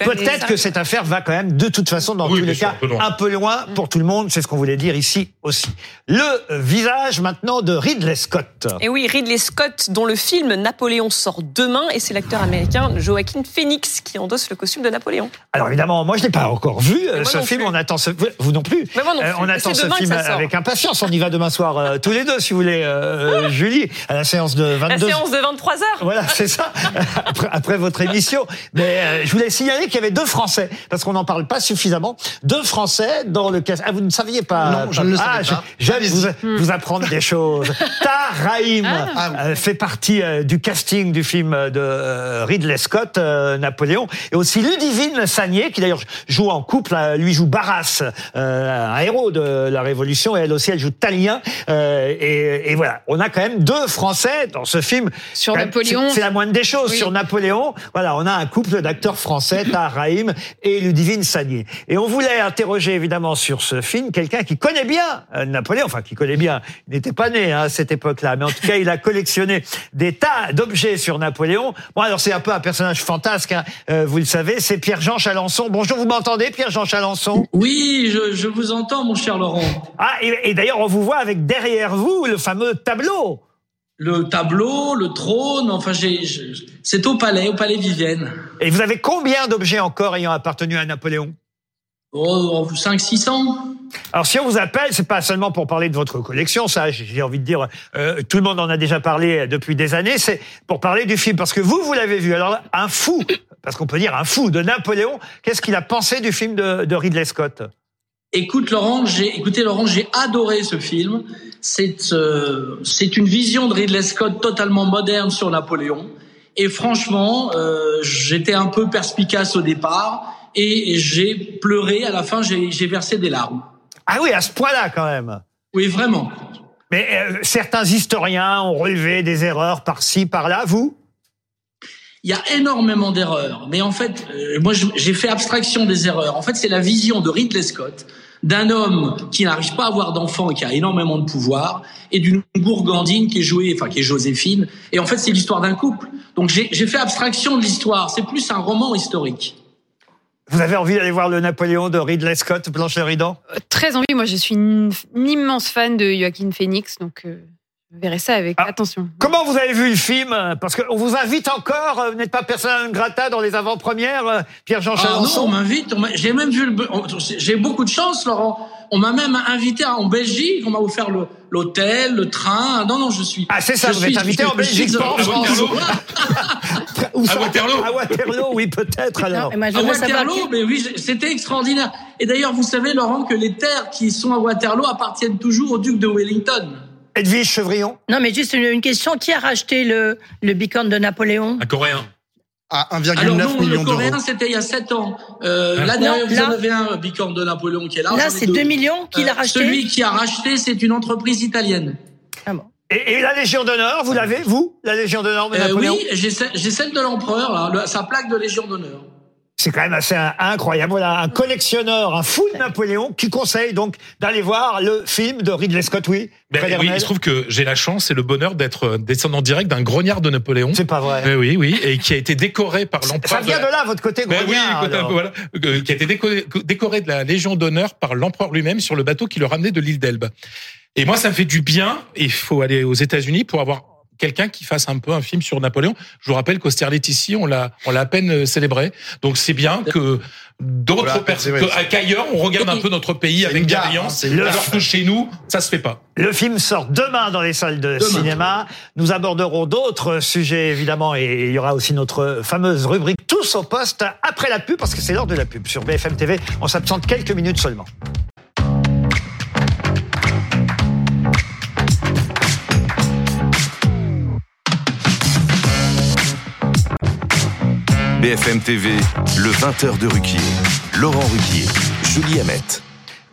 Speaker 1: Peut-être que cette affaire va quand même, de toute façon, dans tous les cas, un peu loin pour tout le monde. C'est ce qu'on voulait dire ici aussi. Le visage maintenant de Ridley Scott.
Speaker 2: Et oui, Ridley Scott, dont le film Napoléon sort demain, et c'est l'acteur américain Joaquin Phoenix qui endosse le costume de Napoléon.
Speaker 1: Alors évidemment, moi je l'ai pas encore vu euh, ce film. On attend ce... vous non plus.
Speaker 2: Mais moi non euh,
Speaker 1: plus. on attend ce film avec impatience. On y va demain soir euh, tous les deux, si vous voulez, euh, Julie, à la séance de 22.
Speaker 2: La séance de 23 h
Speaker 1: Voilà, c'est ça. <laughs> Après, après, votre émission. Mais euh, je voulais signaler qu'il y avait deux Français, parce qu'on n'en parle pas suffisamment. Deux Français dans le cas. Ah, vous ne saviez pas
Speaker 8: Non, je ne le savais
Speaker 1: ah,
Speaker 8: pas.
Speaker 1: J'aime vous, vous, apprendre des choses. <laughs> Tahraïm ah. fait partie du casting du film de Ridley Scott, Napoléon, et aussi Ludivine Sagné, qui d'ailleurs joue en couple, lui joue Barras, un héros de la Révolution, et elle aussi, elle joue Talien. Euh, et, et, voilà, on a quand même deux Français dans ce film.
Speaker 7: Sur Napoléon.
Speaker 1: C'est la moindre des choses. Sur Napoléon, voilà, on a un couple d'acteurs français, <laughs> Tahar Rahim et Ludivine Sagné. Et on voulait interroger évidemment sur ce film quelqu'un qui connaît bien euh, Napoléon, enfin qui connaît bien. Il n'était pas né hein, à cette époque-là, mais en tout cas, il a collectionné des tas d'objets sur Napoléon. Bon, alors c'est un peu un personnage fantasque, hein, euh, vous le savez. C'est Pierre-Jean Chalençon. Bonjour, vous m'entendez, Pierre-Jean Chalençon?
Speaker 9: Oui, je, je, vous entends, mon cher Laurent.
Speaker 1: Ah, et, et d'ailleurs, on vous voit avec derrière vous le fameux tableau.
Speaker 9: Le tableau, le trône, enfin, c'est au palais, au palais Vivienne.
Speaker 1: Et vous avez combien d'objets encore ayant appartenu à Napoléon?
Speaker 9: Oh, 5 600.
Speaker 1: Alors si on vous appelle, c'est pas seulement pour parler de votre collection, ça, j'ai envie de dire, euh, tout le monde en a déjà parlé depuis des années, c'est pour parler du film, parce que vous, vous l'avez vu. Alors un fou, parce qu'on peut dire un fou de Napoléon, qu'est-ce qu'il a pensé du film de, de Ridley Scott?
Speaker 9: Écoute Laurent, j'ai écoutez Laurent, j'ai adoré ce film. C'est euh, c'est une vision de Ridley Scott totalement moderne sur Napoléon. Et franchement, euh, j'étais un peu perspicace au départ et j'ai pleuré à la fin. J'ai versé des larmes.
Speaker 1: Ah oui, à ce point-là quand même.
Speaker 9: Oui, vraiment.
Speaker 1: Mais euh, certains historiens ont relevé des erreurs par-ci, par-là. Vous?
Speaker 9: Il y a énormément d'erreurs, mais en fait, euh, moi j'ai fait abstraction des erreurs. En fait, c'est la vision de Ridley Scott d'un homme qui n'arrive pas à avoir d'enfants et qui a énormément de pouvoir, et d'une gourgandine qui est jouée, enfin qui est Joséphine. Et en fait, c'est l'histoire d'un couple. Donc j'ai fait abstraction de l'histoire. C'est plus un roman historique.
Speaker 1: Vous avez envie d'aller voir le Napoléon de Ridley Scott, Blanche Leridan
Speaker 7: euh, Très envie. Moi, je suis une, immense fan de Joaquin Phoenix, donc. Euh, vous verrez ça avec ah, attention.
Speaker 1: Comment vous avez vu le film Parce qu'on vous invite encore, euh, vous n'êtes pas personne grata dans les avant-premières, euh, Pierre-Jean ah
Speaker 9: non, on m'invite, j'ai même vu, j'ai beaucoup de chance, Laurent. On m'a même invité en Belgique, on m'a offert l'hôtel, le train. Non, non, je suis.
Speaker 1: Ah, c'est ça, vous êtes invité en Belgique, pas en France. <laughs>
Speaker 6: à Waterloo.
Speaker 1: À Waterloo, oui, peut-être alors.
Speaker 9: à Waterloo, mais oui, c'était extraordinaire. Et d'ailleurs, vous savez, Laurent, que les terres qui sont à Waterloo appartiennent toujours au duc de Wellington.
Speaker 1: Edwige Chevrillon
Speaker 3: Non, mais juste une, question. Qui a racheté le, le bicorne de Napoléon
Speaker 6: Un Coréen.
Speaker 8: À 1,9 million d'euros.
Speaker 9: Le Coréen, c'était il y a 7 ans. Euh, là, non, vous en avez un bicorne de Napoléon qui est là.
Speaker 3: Là, c'est 2 millions. Qui l'a racheté
Speaker 9: Celui qui a racheté, c'est une entreprise italienne.
Speaker 1: Ah bon. Et, la Légion d'honneur, vous l'avez, vous La Légion d'honneur de Napoléon
Speaker 9: Oui, j'ai celle de l'empereur, sa plaque de Légion d'honneur.
Speaker 1: C'est quand même assez incroyable. Voilà, un collectionneur, un fou de Napoléon, qui conseille donc d'aller voir le film de Ridley Scott, oui.
Speaker 6: Ben, oui, il se trouve que j'ai la chance et le bonheur d'être euh, descendant direct d'un grognard de Napoléon.
Speaker 1: C'est pas vrai.
Speaker 6: Ben oui, oui, et qui a été décoré par l'empereur.
Speaker 1: Ça vient de là, votre côté ben grognard. oui,
Speaker 6: voilà, euh, qui a été décoré, décoré de la Légion d'honneur par l'empereur lui-même sur le bateau qui le ramenait de l'île d'Elbe. Et moi, ça me fait du bien. Il faut aller aux États-Unis pour avoir quelqu'un qui fasse un peu un film sur Napoléon. Je vous rappelle qu'Austerlitz ici, on l'a, on l'a à peine euh, célébré. Donc c'est bien que d'autres personnes, qu'ailleurs, on regarde un peu notre pays avec bienveillance, alors que chez nous, ça se fait pas.
Speaker 1: Le film sort demain dans les salles de cinéma. Nous aborderons d'autres sujets, évidemment, et il y aura aussi notre fameuse rubrique Tous au poste après la pub, parce que c'est l'heure de la pub sur BFM TV. On s'absente quelques minutes seulement.
Speaker 10: BFM TV, le 20h de Ruquier. Laurent Ruquier, Julie Hamet.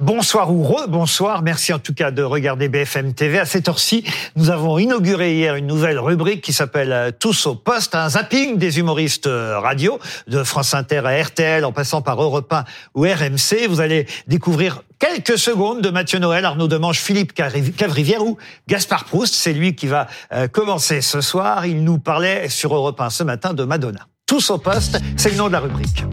Speaker 1: Bonsoir ou re-bonsoir. Merci en tout cas de regarder BFM TV. À cette heure-ci, nous avons inauguré hier une nouvelle rubrique qui s'appelle euh, Tous au poste, un zapping des humoristes euh, radio de France Inter à RTL en passant par Europe 1 ou RMC. Vous allez découvrir quelques secondes de Mathieu Noël, Arnaud Demange, Philippe Cavrivière ou Gaspard Proust. C'est lui qui va euh, commencer ce soir. Il nous parlait sur Europe 1 ce matin de Madonna. Tous au poste, c'est le nom de la rubrique.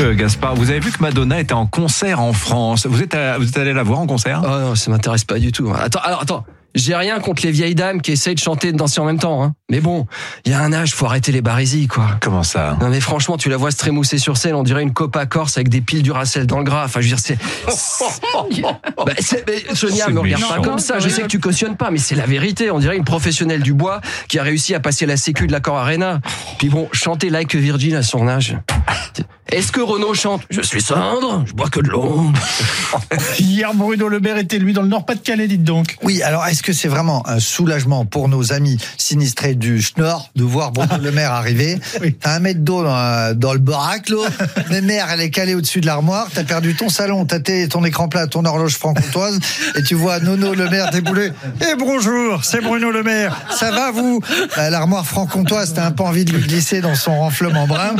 Speaker 11: Euh, Gaspard, vous avez vu que Madonna était en concert en France. Vous êtes, vous êtes allé la voir en concert?
Speaker 12: Oh non, ça m'intéresse pas du tout. Attends, alors attends. J'ai rien contre les vieilles dames qui essayent de chanter et de danser en même temps. Hein. Mais bon, il y a un âge, faut arrêter les barésies, quoi.
Speaker 11: Comment ça?
Speaker 12: Non mais franchement, tu la vois se trémousser sur scène, on dirait une copa corse avec des piles Duracell dans le gras. Enfin, je veux dire, c'est... bah, Sonia, me regarde pas comme ça. Je sais que tu cautionnes pas, mais c'est la vérité. On dirait une professionnelle du bois qui a réussi à passer la sécu de l'accord Arena. Puis bon, chanter like Virgin à son âge. Est-ce que Renaud chante? Je suis cendre, je bois que de l'eau
Speaker 13: Hier, Bruno Le Maire était lui dans le Nord-Pas-de-Calais, dites donc.
Speaker 14: Oui, alors est-ce que c'est vraiment un soulagement pour nos amis sinistrés du Schnorr de voir Bruno Le Maire arriver <laughs> T'as un mètre d'eau dans, le baraque, là. <laughs> Mais mère, elle est calée au-dessus de l'armoire. T'as perdu ton salon, t'as ton écran plat, ton horloge franc-comtoise, et tu vois Nono Le Maire débouler. <laughs> Eh bonjour, c'est Bruno Le Maire. Ça va vous? Bah, L'armoire franc-comtoise, t'as un peu envie de lui glisser dans son renflement brun.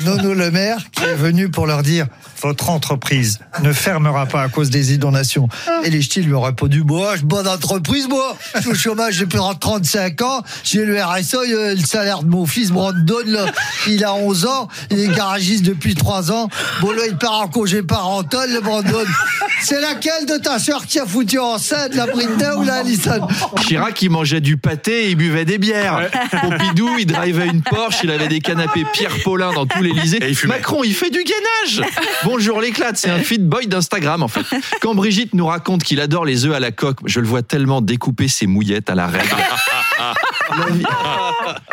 Speaker 14: Nono Le Maire qui est venu pour leur dire votre entreprise ne fermera pas à cause des inondations. Et les ch'tis lui ont répondu moi, je bonne entreprise, moi. Je suis au chômage depuis 35 ans. J'ai le RSA, le salaire de mon fils Brandon, là, il a 11 ans. Il est garagiste depuis 3 ans. Bon, là, il part en congé parental, le Brandon. C'est laquelle de ta soeur qui a foutu en scène, la Britney ou la Alison
Speaker 15: Chirac, il mangeait du pâté et il buvait des bières. Pompidou, il drivait une Porsche, il avait des canapés Pierre Paulin dans tout l'Elysée. Macron, il fait du gainage. Bonjour l'éclate, c'est un feed boy d'Instagram en fait. Quand Brigitte nous raconte qu'il adore les œufs à la coque, je le vois tellement découper ses mouillettes à la reine. <laughs>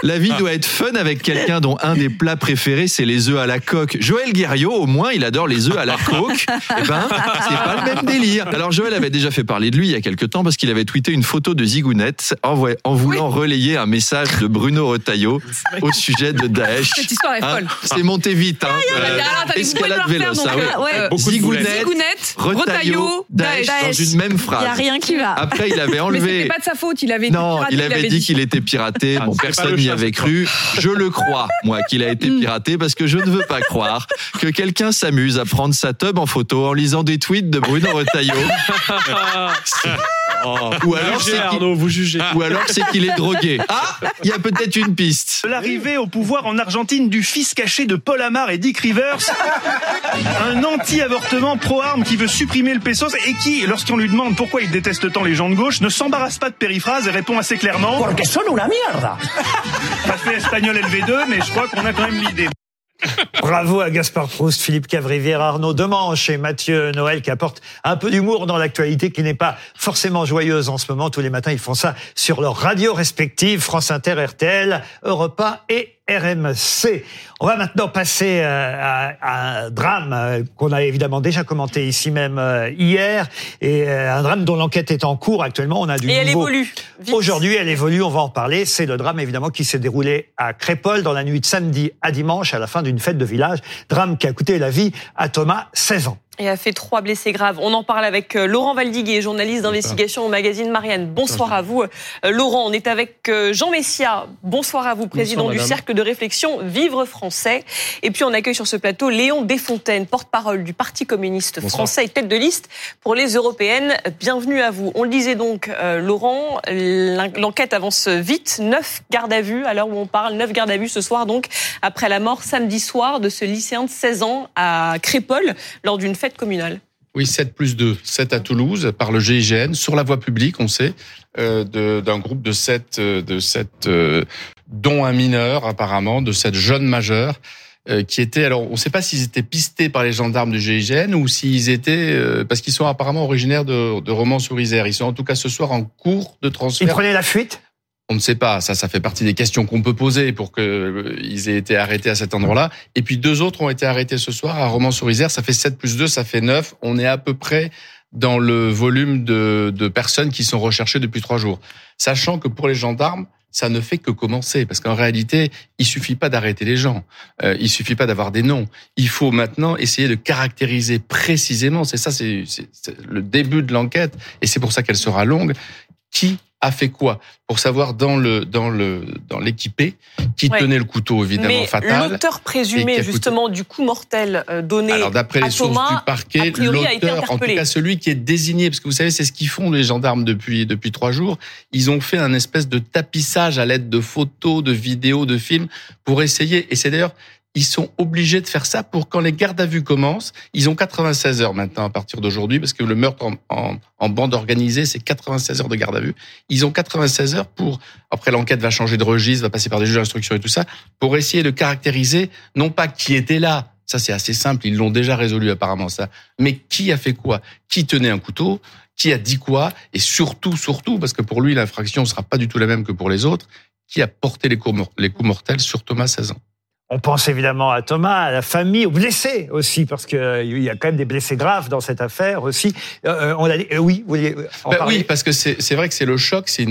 Speaker 15: La vie, doit être fun avec quelqu'un dont un des plats préférés c'est les œufs à la coque. Joël Guerriot, au moins, il adore les œufs à la coque. Eh ben, c'est pas le même délire. Alors Joël avait déjà fait parler de lui il y a quelques temps parce qu'il avait tweeté une photo de Zigounette en, en voulant relayer un message de Bruno Retailleau au sujet de Daesh.
Speaker 7: Cette histoire est hein, folle.
Speaker 15: c'est monté vite. Hein. Ah, euh, escalade vélo, ça. Ouais.
Speaker 7: Zigounette, Retailleau, Daesh,
Speaker 15: dans une même phrase.
Speaker 7: Il y a rien qui va.
Speaker 15: Après, il avait <laughs> enlevé.
Speaker 7: Mais pas de sa faute. Il avait
Speaker 15: non, il avait dit qu'il était piraté. Ah, bon, personne n'y avait cru. Je le crois, moi, qu'il a été mm. piraté parce que je ne veux pas croire que quelqu'un s'amuse à prendre sa tub en photo en lisant des tweets de Bruno Retailleau.
Speaker 6: Oh, ou alors c'est Arnaud, vous jugez.
Speaker 15: Ou alors c'est qu'il est drogué. Ah, il y a peut-être une piste.
Speaker 16: L'arrivée au pouvoir en Argentine du fils caché de Paul Amar et Dick Rivers, un anti-avortement pro-arme qui veut supprimer le pesos et qui, lorsqu'on lui demande pourquoi il déteste tant les gens de gauche, ne s'embarrasse pas de périphrases et répond assez clairement.
Speaker 17: Porque una mierda.
Speaker 16: Pas fait espagnol LV2, mais je crois qu'on a quand même l'idée.
Speaker 1: Bravo à Gaspard Proust, Philippe Cavrivière, Arnaud Demanche et Mathieu Noël qui apportent un peu d'humour dans l'actualité qui n'est pas forcément joyeuse en ce moment. Tous les matins, ils font ça sur leurs radios respectives, France Inter, RTL, Europa et RMC. On va maintenant passer euh, à, un drame euh, qu'on a évidemment déjà commenté ici même euh, hier, et un drame dont l'enquête est en cours actuellement. On a du
Speaker 2: et elle évolue.
Speaker 1: Aujourd'hui, elle évolue. On va en parler. C'est le drame évidemment qui s'est déroulé à Crépole dans la nuit de samedi à dimanche, à la fin d'une fête de village. Drame qui a coûté la vie à Thomas, 16 ans
Speaker 2: et a fait trois blessés graves. On en parle avec euh, Laurent Valdiguier, journaliste d'investigation au magazine Marianne. Bonsoir à vous. Euh, Laurent, on est avec euh, Jean Messia. Bonsoir à vous, président du Cercle de réflexion Vivre français. Et puis on accueille sur ce plateau Léon Desfontaines, porte-parole du Parti communiste français et tête de liste pour les européennes. Bienvenue à vous. On le disait donc, Laurent, l'enquête avance vite. Neuf gardes à vue à l'heure où on parle. Neuf gardes à vue ce soir donc, après la mort samedi soir de ce lycéen de 16 ans à Crépole lors d'une fête communale
Speaker 17: oui, 7 plus 2. 7 à Toulouse par le GIGN, sur la voie publique, on sait, euh, d'un groupe de 7, euh, de 7 euh, dont un mineur apparemment, de 7 jeunes majeurs euh, qui étaient, alors on ne sait pas s'ils étaient pistés par les gendarmes du GIGN ou s'ils étaient, euh, parce qu'ils sont apparemment originaires de, de Romans-sur-Isère. Ils sont en tout cas ce soir en cours de transfert.
Speaker 1: Ils prenaient la fuite?
Speaker 17: On ne sait pas. Ça, ça fait partie des questions qu'on peut poser pour qu'ils euh, aient été arrêtés à cet endroit-là. Et puis deux autres ont été arrêtés ce soir à Romans-sur-Isère. Ça fait 7 plus 2, ça fait 9. On est à peu près dans le volume de, de personnes qui sont recherchées depuis trois jours. Sachant que pour les gendarmes, ça ne fait que commencer parce qu'en réalité, il suffit pas d'arrêter les gens, euh, il suffit pas d'avoir des noms. Il faut maintenant essayer de caractériser précisément. C'est ça, c'est le début de l'enquête et c'est pour ça qu'elle sera longue. Qui a fait quoi pour savoir dans le dans le dans l'équipé qui tenait le couteau évidemment
Speaker 2: Mais
Speaker 17: fatal.
Speaker 2: L'auteur présumé justement du coup mortel euh, donné
Speaker 17: Alors d'après les sources du parquet, l'auteur, en tout cas celui qui est désigné, parce que vous savez c'est ce qu'ils font les gendarmes depuis depuis trois jours, ils ont fait un espèce de tapissage à l'aide de photos, de vidéos, de films pour essayer. Et c'est d'ailleurs ils sont obligés de faire ça pour quand les gardes à vue commencent. Ils ont 96 heures maintenant à partir d'aujourd'hui, parce que le meurtre en, bande organisée, c'est 96 heures de garde à vue. Ils ont 96 heures pour, après l'enquête va changer de registre, va passer par des juges d'instruction et tout ça, pour essayer de caractériser, non pas qui était là, ça c'est assez simple, ils l'ont déjà résolu apparemment ça, mais qui a fait quoi Qui tenait un couteau Qui a dit quoi Et surtout, surtout, parce que pour lui l'infraction sera pas du tout la même que pour les autres, qui a porté les coups, les coups mortels sur Thomas 16 ans
Speaker 1: on pense évidemment à Thomas, à la famille, aux blessés aussi, parce qu'il euh, y a quand même des blessés graves dans cette affaire aussi. Euh, on a dit, oui, vous vouliez
Speaker 17: en ben Oui, parce que c'est vrai que c'est le choc, c'est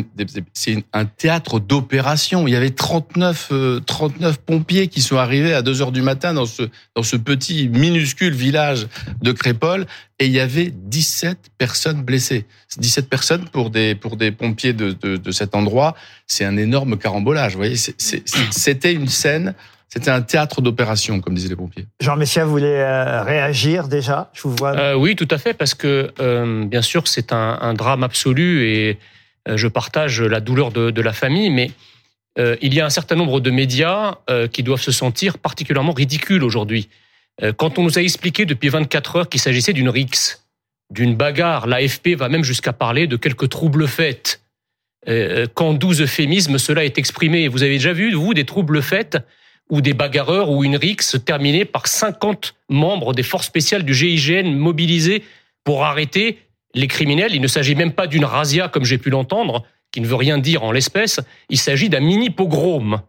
Speaker 17: un théâtre d'opération. Il y avait 39, 39 euh, pompiers qui sont arrivés à 2 heures du matin dans ce, dans ce petit minuscule village de Crépole, et il y avait 17 personnes blessées. 17 personnes pour des, pour des pompiers de, de, de cet endroit, c'est un énorme carambolage. Vous voyez, c'était une scène c'était un théâtre d'opération, comme disaient les pompiers.
Speaker 1: Jean Messia voulait euh, réagir déjà? Je vous vois.
Speaker 18: Euh, oui, tout à fait, parce que euh, bien sûr, c'est un, un, drame absolu et euh, je partage la douleur de, de la famille, mais il y a un certain nombre de médias qui doivent se sentir particulièrement ridicules aujourd'hui. quand on nous a expliqué depuis 24 heures qu'il s'agissait d'une rixe, d'une bagarre, l'AFP va même jusqu'à parler de quelques troubles faits. quand 12 euphémismes cela est exprimé. Vous avez déjà vu, vous, des troubles faits ou des bagarreurs ou une rixe terminée par 50 membres des forces spéciales du GIGN mobilisés pour arrêter les criminels. Il ne s'agit même pas d'une razzia comme j'ai pu l'entendre, qui ne veut rien dire en l'espèce. Il s'agit d'un mini pogrom.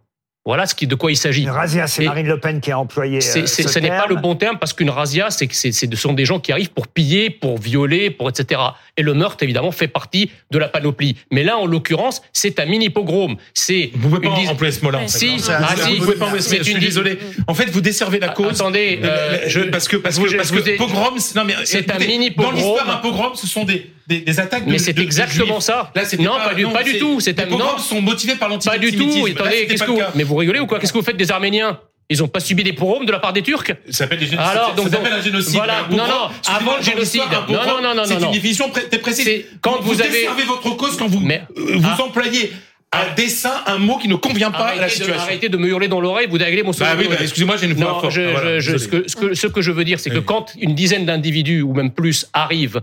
Speaker 18: Voilà ce qui, de quoi il s'agit.
Speaker 1: Une razzia, c'est Marine Le Pen qui a employé.
Speaker 18: Euh, ce n'est pas le bon terme parce qu'une razzia, c'est que ce sont des gens qui arrivent pour piller, pour violer, pour etc. Et le meurtre, évidemment, fait partie de la panoplie. Mais là, en l'occurrence, c'est un mini pogrom. C'est.
Speaker 6: Vous pouvez pas employer ce mot-là.
Speaker 18: Si,
Speaker 6: ah, si, vous pouvez pas employer ce Je suis désolé. En fait, vous desservez la cause.
Speaker 18: Attendez, euh, je,
Speaker 6: parce que parce que parce que pogrom, non mais
Speaker 18: c'est un mini pogrom.
Speaker 6: Dans l'histoire, un pogrom, ce sont des des, des attaques.
Speaker 18: Mais c'est exactement ça.
Speaker 6: Là,
Speaker 18: non, pas, du, pas du tout.
Speaker 6: Un non. sont motivés par l'antisémitisme.
Speaker 18: Pas du tout. Attendez, qu'est-ce que vous... Mais vous rigolez ou quoi? Qu'est-ce que vous faites des Arméniens? Ils n'ont pas subi des pogroms de la part des Turcs?
Speaker 6: Ça s'appelle des génocides. Alors, donc, ça s'appelle un génocide.
Speaker 18: Voilà, non, non, avant le génocide. Non, non, non, non,
Speaker 6: C'est une définition très précise.
Speaker 18: Quand vous, avez.
Speaker 6: Vous votre cause quand vous, euh, vous ah. employez à dessein un mot qui ne convient pas
Speaker 18: arrêtez
Speaker 6: à la situation.
Speaker 18: De, arrêtez de me hurler dans l'oreille, vous déglez mon
Speaker 6: bah oui, bah, excusez-moi, j'ai une voix forte.
Speaker 18: Je, ah, je, ce, que, ce, que, ce que je veux dire, c'est que quand une dizaine d'individus ou même plus arrivent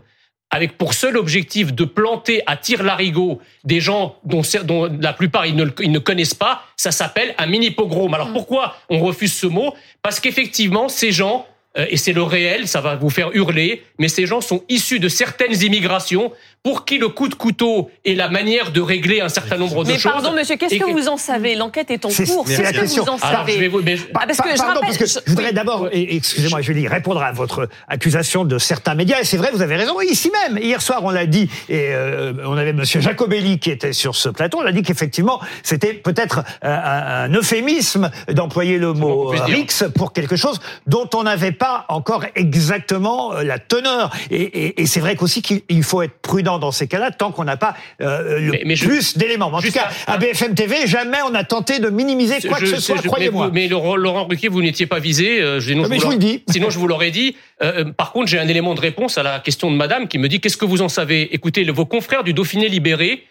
Speaker 18: avec pour seul objectif de planter à tir larigot des gens dont, dont la plupart ils ne, ils ne, connaissent pas, ça s'appelle un mini pogrom. Alors mm. pourquoi on refuse ce mot? Parce qu'effectivement, ces gens, euh, et c'est le réel, ça va vous faire hurler, mais ces gens sont issus de certaines immigrations. Pour qui le coup de couteau est la manière de régler un certain nombre de
Speaker 2: mais
Speaker 18: choses.
Speaker 2: Mais pardon, monsieur, qu'est-ce que vous en savez L'enquête est en cours.
Speaker 1: Question.
Speaker 2: Que vous en savez
Speaker 1: je vais parce, que je, pardon, parce que je voudrais d'abord, excusez-moi, vais répondre à votre accusation de certains médias. Et c'est vrai, vous avez raison. Ici même, hier soir, on l'a dit, et euh, on avait Monsieur Jacobelli qui était sur ce plateau. On a dit qu'effectivement, c'était peut-être un, un, euphémisme d'employer le mot RIX pour quelque chose dont on n'avait pas encore exactement euh, la teneur. Et, et, et c'est vrai qu'aussi qu'il faut être prudent dans ces cas-là tant qu'on n'a pas euh, le mais, plus d'éléments. En tout cas, à, BFM TV, jamais on a tenté de minimiser quoi que ce soit, croyez-moi.
Speaker 18: Mais, Laurent Ruquier, vous n'étiez pas visé. Euh, je,
Speaker 1: mais je vous le dis.
Speaker 18: Sinon, je vous l'aurais dit. Euh, par contre, j'ai un élément de réponse à la question de Madame qui me dit qu'est-ce que vous en savez? Écoutez, le, vos confrères du Dauphiné libéré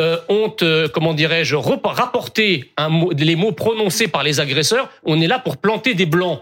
Speaker 18: euh, ont, euh, comment dirais-je, rapporté un mot, les mots prononcés par les agresseurs. On est là pour planter des blancs.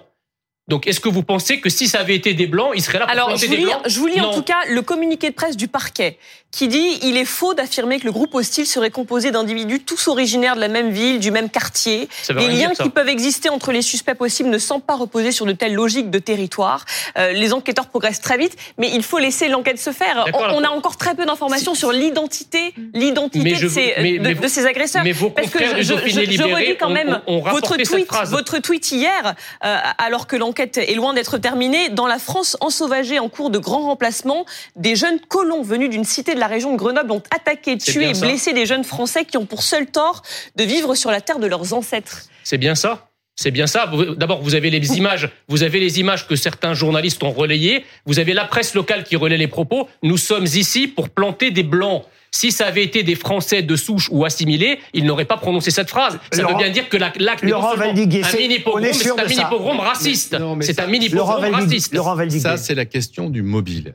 Speaker 18: Donc, est-ce que vous pensez que si ça avait été des blancs, ils seraient là pour
Speaker 2: Alors, je vous
Speaker 18: des
Speaker 2: lis,
Speaker 18: blancs
Speaker 2: je vous lis en tout cas le communiqué de presse du parquet qui dit il est faux d'affirmer que le groupe hostile serait composé d'individus tous originaires de la même ville, du même quartier. Les liens qui peuvent exister entre les suspects possibles ne semblent pas reposer sur de telles logiques de territoire. Euh, les enquêteurs progressent très vite, mais il faut laisser l'enquête se faire. On, on, a encore très peu d'informations sur l'identité, l'identité de, ces,
Speaker 18: mais,
Speaker 2: de,
Speaker 18: mais
Speaker 2: de, ces agresseurs.
Speaker 18: Mais vos
Speaker 2: Parce que je,
Speaker 18: je, je,
Speaker 2: je redis quand même
Speaker 18: on, on
Speaker 2: votre tweet, votre tweet hier, euh, alors que l'enquête est loin d'être terminée, dans la France ensauvagée en cours de grand remplacement, des jeunes colons venus d'une cité de la région de Grenoble ont attaqué, tué et blessé des jeunes Français qui ont pour seul tort de vivre sur la terre de leurs ancêtres.
Speaker 18: C'est bien ça c'est bien ça. D'abord, vous avez les images, vous avez les images que certains journalistes ont relayées. Vous avez la presse locale qui relaie les propos. Nous sommes ici pour planter des blancs. Si ça avait été des Français de souche ou assimilés, ils n'auraient pas prononcé cette phrase. Ça
Speaker 1: Laurent,
Speaker 18: veut bien dire que l'acte est
Speaker 1: Laurent Valdiguier,
Speaker 18: un mini pogrom, c'est un mini pogrom raciste. C'est un mini pogrom raciste.
Speaker 1: Laurent Valdiguier.
Speaker 17: Ça, c'est la question du mobile.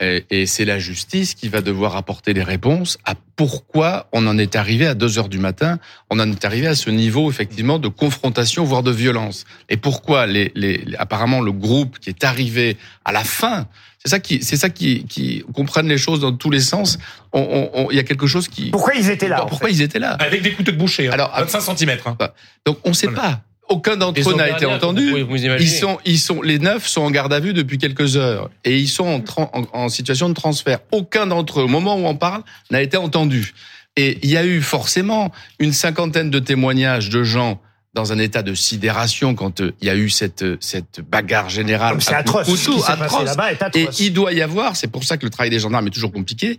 Speaker 17: Et, et c'est la justice qui va devoir apporter les réponses à pourquoi on en est arrivé à 2 heures du matin, on en est arrivé à ce niveau effectivement de confrontation, voire de violence. Et pourquoi les, les, apparemment le groupe qui est arrivé à la fin, c'est ça qui, c'est ça qui, qui comprennent les choses dans tous les sens. Il on, on, y a quelque chose qui.
Speaker 1: Pourquoi ils étaient là
Speaker 17: Pourquoi ils étaient là
Speaker 6: Avec des couteaux de boucher. Hein, Alors 25 cm. Hein.
Speaker 17: Donc on ne sait pas. Aucun d'entre eux n'a été entendu.
Speaker 18: Vous, vous
Speaker 17: ils sont, ils sont, les neuf sont en garde à vue depuis quelques heures et ils sont en, en, en situation de transfert. Aucun d'entre eux, au moment où on parle, n'a été entendu. Et il y a eu forcément une cinquantaine de témoignages de gens dans un état de sidération quand il y a eu cette cette bagarre générale.
Speaker 1: C'est atroce.
Speaker 17: Couteau,
Speaker 1: ce qui
Speaker 17: atroce.
Speaker 1: là-bas est atroce.
Speaker 17: Et il doit y avoir, c'est pour ça que le travail des gendarmes est toujours compliqué,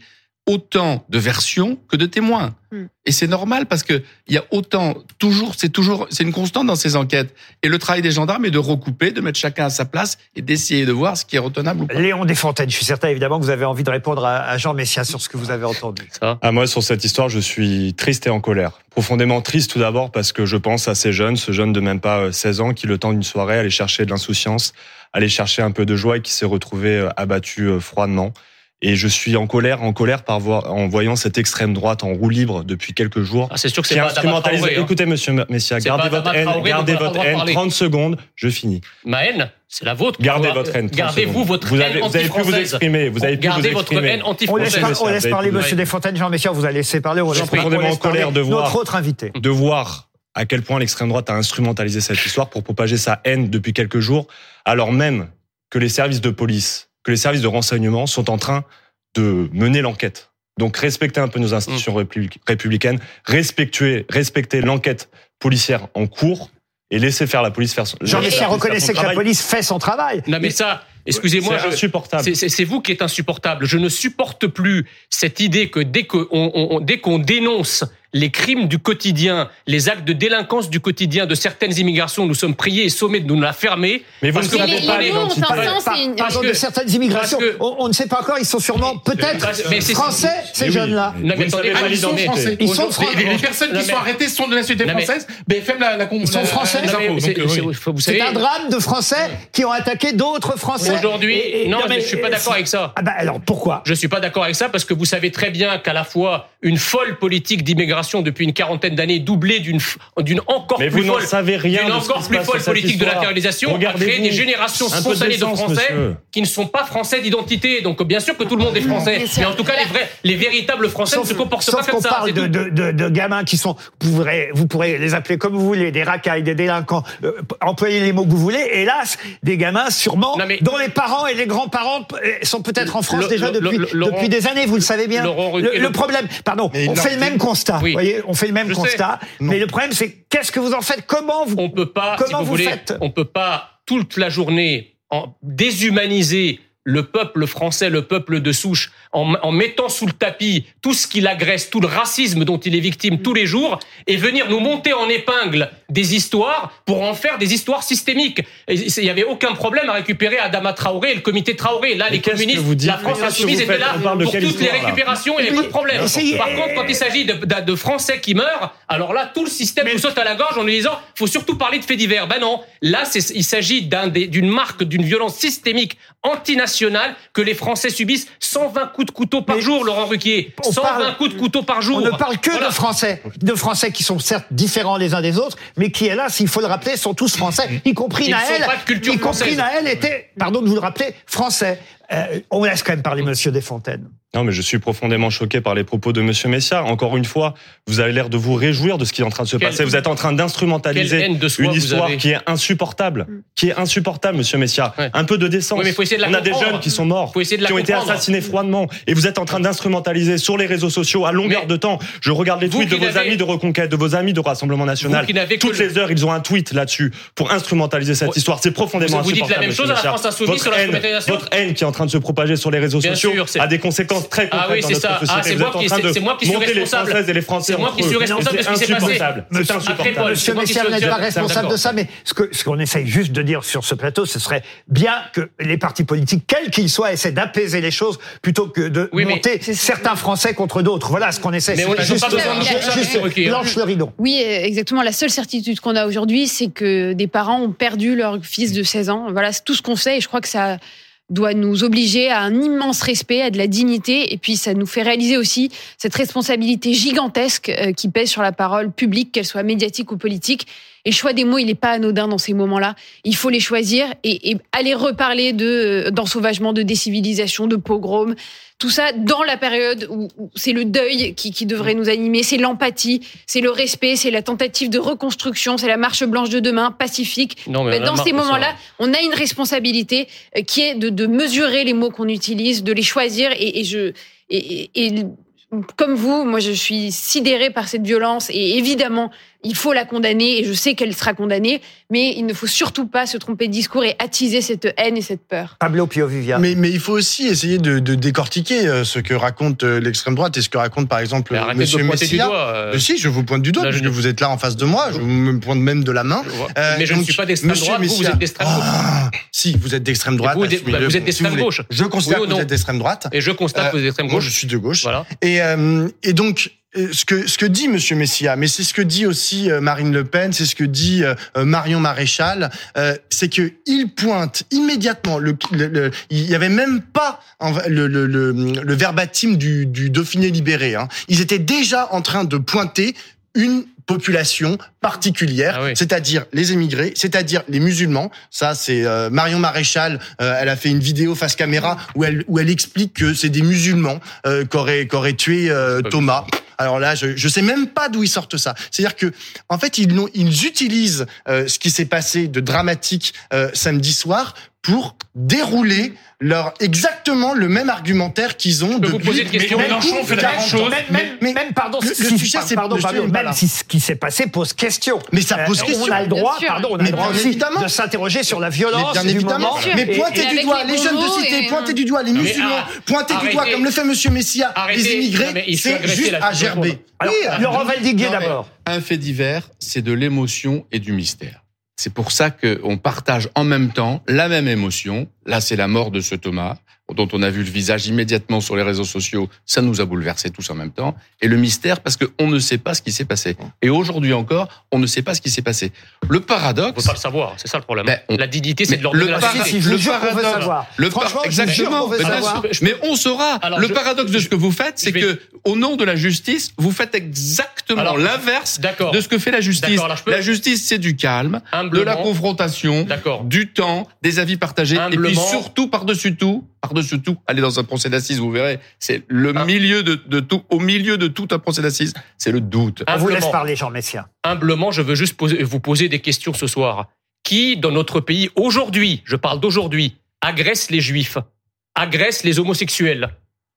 Speaker 17: autant de versions que de témoins.
Speaker 7: Hmm.
Speaker 17: Et c'est normal parce que il y a autant, toujours, c'est toujours, c'est une constante dans ces enquêtes. Et le travail des gendarmes est de recouper, de mettre chacun à sa place et d'essayer de voir ce qui est retenable ou pas.
Speaker 1: Léon Desfontaines, je suis certain évidemment que vous avez envie de répondre à, à Jean Messia sur ce que vous avez entendu.
Speaker 19: Ah, moi, sur cette histoire, je suis triste et en colère. Profondément triste tout d'abord parce que je pense à ces jeunes, ce jeune de même pas 16 ans qui, le temps d'une soirée, allait chercher de l'insouciance, allait chercher un peu de joie et qui s'est retrouvé euh, abattu euh, froidement. Et je suis en colère, en colère par voir, en voyant cette extrême droite en roue libre depuis quelques jours.
Speaker 18: Ah, c'est sûr que
Speaker 19: qui
Speaker 18: c'est
Speaker 19: instrumentalise.
Speaker 18: Traoré, hein.
Speaker 19: Écoutez, monsieur Messia, gardez votre haine,
Speaker 18: Traoré
Speaker 19: gardez votre haine.
Speaker 18: parler.
Speaker 19: 30 secondes, je finis.
Speaker 18: Ma haine, c'est la vôtre.
Speaker 19: Gardez votre haine. 30
Speaker 18: Gardez-vous votre
Speaker 19: vous
Speaker 18: haine
Speaker 19: avez, vous avez pu vous
Speaker 18: anti-française.
Speaker 19: exprimer. Vous avez pu
Speaker 18: Gardez
Speaker 19: vous
Speaker 18: votre
Speaker 19: exprimer.
Speaker 18: haine
Speaker 1: On laisse,
Speaker 18: anti-française.
Speaker 1: on laisse
Speaker 19: Vous
Speaker 1: parler
Speaker 19: avez-
Speaker 1: Monsieur Desfontaines, Jean Messia, vous allez laisser parler. On
Speaker 19: Je suis profondément en colère de voir-
Speaker 1: notre autre invité.
Speaker 19: de voir à quel point l'extrême droite a instrumentalisé cette histoire pour propager sa haine depuis quelques jours, alors même que les services de police, que les services de renseignement sont en train de mener l'enquête. Donc respectez un peu nos institutions républi- républicaines, respectez, respectez l'enquête policière en cours et laissez faire la police faire son
Speaker 1: Jean Messia reconnaissait que la police fait son travail.
Speaker 18: Non mais ça, excusez-moi,
Speaker 19: C'est insupportable.
Speaker 18: c'est- vous qui êtes insupportable. Je ne supporte plus cette idée que dès que on, on- dès qu'on dénonce les crimes du quotidien, les actes de délinquance du quotidien de certaines immigrations, nous sommes priés et sommés de nous la fermer.
Speaker 19: Mais vous ne savez
Speaker 18: vous
Speaker 19: pas
Speaker 7: c'est une-
Speaker 1: Pardon, de certaines immigrations.
Speaker 18: que-
Speaker 1: on, on ne sait pas encore, ils sont sûrement peut-être français, ces
Speaker 19: oui.
Speaker 1: jeunes-là.
Speaker 18: Non, mais
Speaker 19: ne
Speaker 18: attendez, ils sont français.
Speaker 1: Ils sont
Speaker 18: Aujourd'hui,
Speaker 6: Les, les
Speaker 18: les-
Speaker 6: personnes
Speaker 18: Non,
Speaker 6: qui sont arrêtées sont de
Speaker 18: Non, mais-
Speaker 6: française. BFM la, la,
Speaker 1: Ils sont
Speaker 6: la-
Speaker 1: français.
Speaker 6: la-
Speaker 18: c'est-
Speaker 1: un drame de Français qui ont attaqué d'autres Français.
Speaker 18: Aujourd'hui, non,
Speaker 1: mais-
Speaker 18: je suis pas d'accord avec ça.
Speaker 1: Ah bah alors pourquoi?
Speaker 18: Je suis pas d'accord avec ça parce que vous savez très bien qu'à la fois une folle politique d'immigration depuis une quarantaine d'années, doublée d'une d'une encore
Speaker 19: Mais
Speaker 18: plus
Speaker 19: vous
Speaker 18: folle,
Speaker 19: savez rien
Speaker 18: d'une
Speaker 19: de ce qui
Speaker 18: encore plus folle politique de
Speaker 19: histoire.
Speaker 18: l'intériorisation, a créé des générations
Speaker 19: de
Speaker 18: spontanées de Français
Speaker 19: monsieur.
Speaker 18: qui ne sont pas français d'identité. Donc bien sûr que tout le monde est français, mais en tout cas les vrais, les véritables Français ne se comportent pas comme ça.
Speaker 1: parle
Speaker 18: c'est
Speaker 1: de, de, de, de gamins qui sont, vous pourrez, vous pourrez les appeler comme vous voulez, des racailles, des délinquants, euh, employez les mots que vous voulez. Hélas, des gamins sûrement dont les parents et les grands-parents euh, sont peut-être en France
Speaker 18: Le-
Speaker 1: déjà
Speaker 18: le-
Speaker 1: depuis,
Speaker 18: le- Laurent-
Speaker 1: depuis des années, vous le savez bien. Le,
Speaker 18: Ruquier,
Speaker 1: le
Speaker 18: le-
Speaker 1: problème, pardon, on fait le même constat.
Speaker 18: Oui.
Speaker 1: Vous voyez, on fait le même
Speaker 18: Je
Speaker 1: constat. Mais le problème, c'est qu'est-ce que vous en faites? Comment vous
Speaker 18: On peut pas, si
Speaker 1: Comment
Speaker 18: vous,
Speaker 1: vous
Speaker 18: voulez,
Speaker 1: faites?
Speaker 18: on peut pas toute la journée en déshumaniser le peuple français, le peuple de souche, en, en mettant sous le tapis tout ce qui l'agresse, tout le racisme dont il est victime tous les jours, et venir nous monter en épingle des histoires pour en faire des histoires systémiques. Il n'y avait aucun problème à récupérer Adama Traoré et le comité Traoré. Là, les communistes,
Speaker 19: vous
Speaker 18: la France insoumise était là pour toutes les
Speaker 19: histoire,
Speaker 18: récupérations, il n'y avait pas de problème. Par contre, quand il s'agit de, de- de Français qui meurent, alors là, tout le système nous saute à la gorge en lui disant faut surtout parler de faits divers. Ben non, là, il s'agit d'une marque d'une violence systémique antinationale que les Français subissent 120 coups de couteau par jour, Laurent Ruquier.
Speaker 1: On
Speaker 18: 120
Speaker 1: parle-
Speaker 18: coups de couteau par jour.
Speaker 1: On ne parle que
Speaker 18: Voilà.
Speaker 1: de Français, de Français qui sont certes différents les uns des autres, mais qui, hélas, il faut le rappeler, sont tous Français, y compris
Speaker 18: Ils
Speaker 1: Naël.
Speaker 18: pas de culture
Speaker 1: y compris
Speaker 18: française.
Speaker 1: Naël était, pardon de vous le rappeler, français. Euh, on laisse quand même parler Monsieur Desfontaines.
Speaker 19: Non, mais je suis profondément choqué par les propos de Monsieur Messia. Encore une fois, vous avez l'air de vous réjouir de ce qui est en train de se
Speaker 18: Quelle-
Speaker 19: passer. Vous êtes en train d'instrumentaliser une histoire
Speaker 18: avez.
Speaker 19: qui est insupportable, qui est insupportable, Monsieur Messia. Un peu de décence.
Speaker 18: Oui, mais faut essayer de la
Speaker 19: On a des jeunes qui sont morts,
Speaker 18: Faut essayer de la
Speaker 19: qui ont été assassinés froidement, et vous êtes en train d'instrumentaliser sur les réseaux sociaux à longueur de temps. Je regarde les tweets de vos amis de Reconquête, de vos amis de Rassemblement National. Toutes
Speaker 18: le-
Speaker 19: les heures, ils ont un tweet là-dessus pour instrumentaliser cette histoire. C'est profondément
Speaker 18: Vous- vous dites la
Speaker 19: insupportable.
Speaker 18: même chose à la. France Insoumise
Speaker 19: Votre
Speaker 18: sur la
Speaker 19: haine- Votre haine qui est en train de se propager sur les réseaux
Speaker 18: Bien
Speaker 19: sociaux
Speaker 18: sûr,
Speaker 19: a des conséquences très
Speaker 18: Ah oui, c'est ça. Ah, c'est moi qui- c'est- moi suis responsable. C'est moi qui suis responsable de ce qui s'est
Speaker 19: C'est
Speaker 18: passé.
Speaker 19: C'est insupportable.
Speaker 1: Monsieur vous n'êtes pas responsable de ça, mais ce qu'on essaye juste de dire sur ce plateau, ce serait bien que les partis politiques, quels qu'ils soient, essaient d'apaiser les choses plutôt que de
Speaker 18: Oui,
Speaker 1: monter certains Français contre d'autres. Voilà ce qu'on essaie.
Speaker 18: Mais on-
Speaker 1: Juste-
Speaker 18: pas besoin de Ruquier.
Speaker 1: Blanche le rideau.
Speaker 7: Oui, exactement. La seule certitude qu'on a aujourd'hui, c'est que des parents ont perdu leur fils de 16 ans. Voilà, c'est tout ce qu'on sait et je crois que ça doit nous obliger à un immense respect, à de la dignité et puis ça nous fait réaliser aussi cette responsabilité gigantesque euh, qui pèse sur la parole publique, qu'elle soit médiatique ou politique. Et le choix des mots, il n'est pas anodin dans ces moments-là. Il faut les choisir et, et aller reparler de euh, d'ensauvagement, de décivilisation, de pogrom. Tout ça dans la période où, où c'est le deuil qui, qui devrait nous animer, c'est l'empathie, c'est le respect, c'est la tentative de reconstruction, c'est la marche blanche de demain, pacifique.
Speaker 18: Non, mais
Speaker 7: dans ces moments-là, on a une responsabilité euh, qui est de, de mesurer les mots qu'on utilise, de les choisir. Et, et je et- et comme vous, moi, je suis sidérée par cette violence et évidemment, il faut la condamner et je sais qu'elle sera condamnée, mais il ne faut surtout pas se tromper de discours et attiser cette haine et cette peur.
Speaker 1: Pablo Piovivia.
Speaker 8: Mais, mais il faut aussi essayer de, de décortiquer euh, ce que raconte euh, l'extrême droite et ce que raconte par exemple
Speaker 18: Mais
Speaker 8: Monsieur
Speaker 18: du
Speaker 8: Messia.
Speaker 18: doigt, euh.
Speaker 8: Si, je vous pointe du doigt
Speaker 18: Là, je
Speaker 8: vous êtes là en face de moi. Je me pointe même de la main. Euh,
Speaker 18: Mais je ne suis pas d'extrême droite, vous, vous
Speaker 8: Messia-
Speaker 18: êtes d'extrême gauche.
Speaker 8: Ah, si, vous êtes d'extrême droite.
Speaker 18: vous, vous êtes- vous d'extrême gauche.
Speaker 8: Je
Speaker 18: Oui ou
Speaker 8: que vous êtes d'extrême droite.
Speaker 18: Et je constate que vous êtes d'extrême
Speaker 8: Moi,
Speaker 18: gauche.
Speaker 8: je suis de gauche.
Speaker 18: Voilà.
Speaker 8: Et, euh, et donc, ce que, ce que dit Monsieur Messia, mais c'est ce que dit aussi euh, Marine Le Pen, c'est ce que dit euh, euh, Marion Maréchal, euh, c'est que il pointe immédiatement. Le, le- le- il y avait même pas le, le, le verbatim du, du Dauphiné libéré. Hein. Ils étaient déjà en train de pointer une population particulière, c'est-à-dire les émigrés, c'est-à-dire les musulmans. Ça, c'est euh, Marion Maréchal. euh, elle a fait une vidéo face caméra où elle où elle explique que c'est des musulmans euh, qu'auraient qu'auraient tué euh, Thomas. Alors là, je je sais même pas d'où ils sortent ça. C'est-à-dire que en fait, ils ils utilisent euh, ce qui s'est passé de dramatique euh, samedi soir pour dérouler leur exactement le même argumentaire qu'ils ont
Speaker 18: peux vous
Speaker 8: depuis
Speaker 18: poser une question Mélenchon fait la même
Speaker 8: 40
Speaker 18: chose.
Speaker 8: ans.
Speaker 1: Même, même,
Speaker 8: Mais-
Speaker 1: même, pardon,
Speaker 8: le- le
Speaker 1: si,
Speaker 8: sujet, c'est-
Speaker 1: pardon, même si ce qui s'est passé pose question.
Speaker 8: Mais ça pose
Speaker 1: Euh,
Speaker 8: question.
Speaker 1: On a le droit, pardon, on a
Speaker 8: Mais
Speaker 1: le droit aussi
Speaker 8: évidemment.
Speaker 1: de s'interroger sur la violence
Speaker 8: Mais bien
Speaker 1: du
Speaker 8: évidemment. Mais pointez
Speaker 1: et
Speaker 8: du doigt
Speaker 7: les
Speaker 8: jeunes de cité, pointez du doigt les musulmans, pointez du doigt comme le fait Monsieur Messia, les immigrés, c'est juste
Speaker 18: là,
Speaker 8: à gerber.
Speaker 1: Alors, Laurent Valdiguier d'abord.
Speaker 17: Un fait divers, c'est de l'émotion et du mystère. C'est pour ça qu'on partage en même temps la même émotion. Là, c'est la mort de ce Thomas. Dont on a vu le visage immédiatement sur les réseaux sociaux, ça nous a bouleversés tous en même temps. Et le mystère, parce qu'on ne sait pas ce qui s'est passé. Et aujourd'hui encore, on ne sait pas ce qui s'est passé. Le paradoxe...
Speaker 18: On ne peut pas le savoir, c'est ça le problème. Ben, la dignité, c'est de l'ordre de la
Speaker 1: si, le paradoxe,
Speaker 17: le Franchement, exactement. mais, on saura. le paradoxe de ce que vous faites, c'est que au nom de la justice, vous faites exactement l'inverse de ce que fait la justice. La justice, c'est du calme, de la confrontation, du temps, des avis partagés, et puis surtout par-dessus tout, par-dessus tout, aller dans un procès d'assises, vous verrez, c'est le milieu de, de, tout, au milieu de tout un procès d'assises, c'est le doute.
Speaker 1: On vous laisse parler, Jean Messia.
Speaker 18: Humblement, je veux juste poser, vous poser des questions ce soir. Qui, dans notre pays, aujourd'hui, je parle d'aujourd'hui, agresse les juifs, agresse les homosexuels,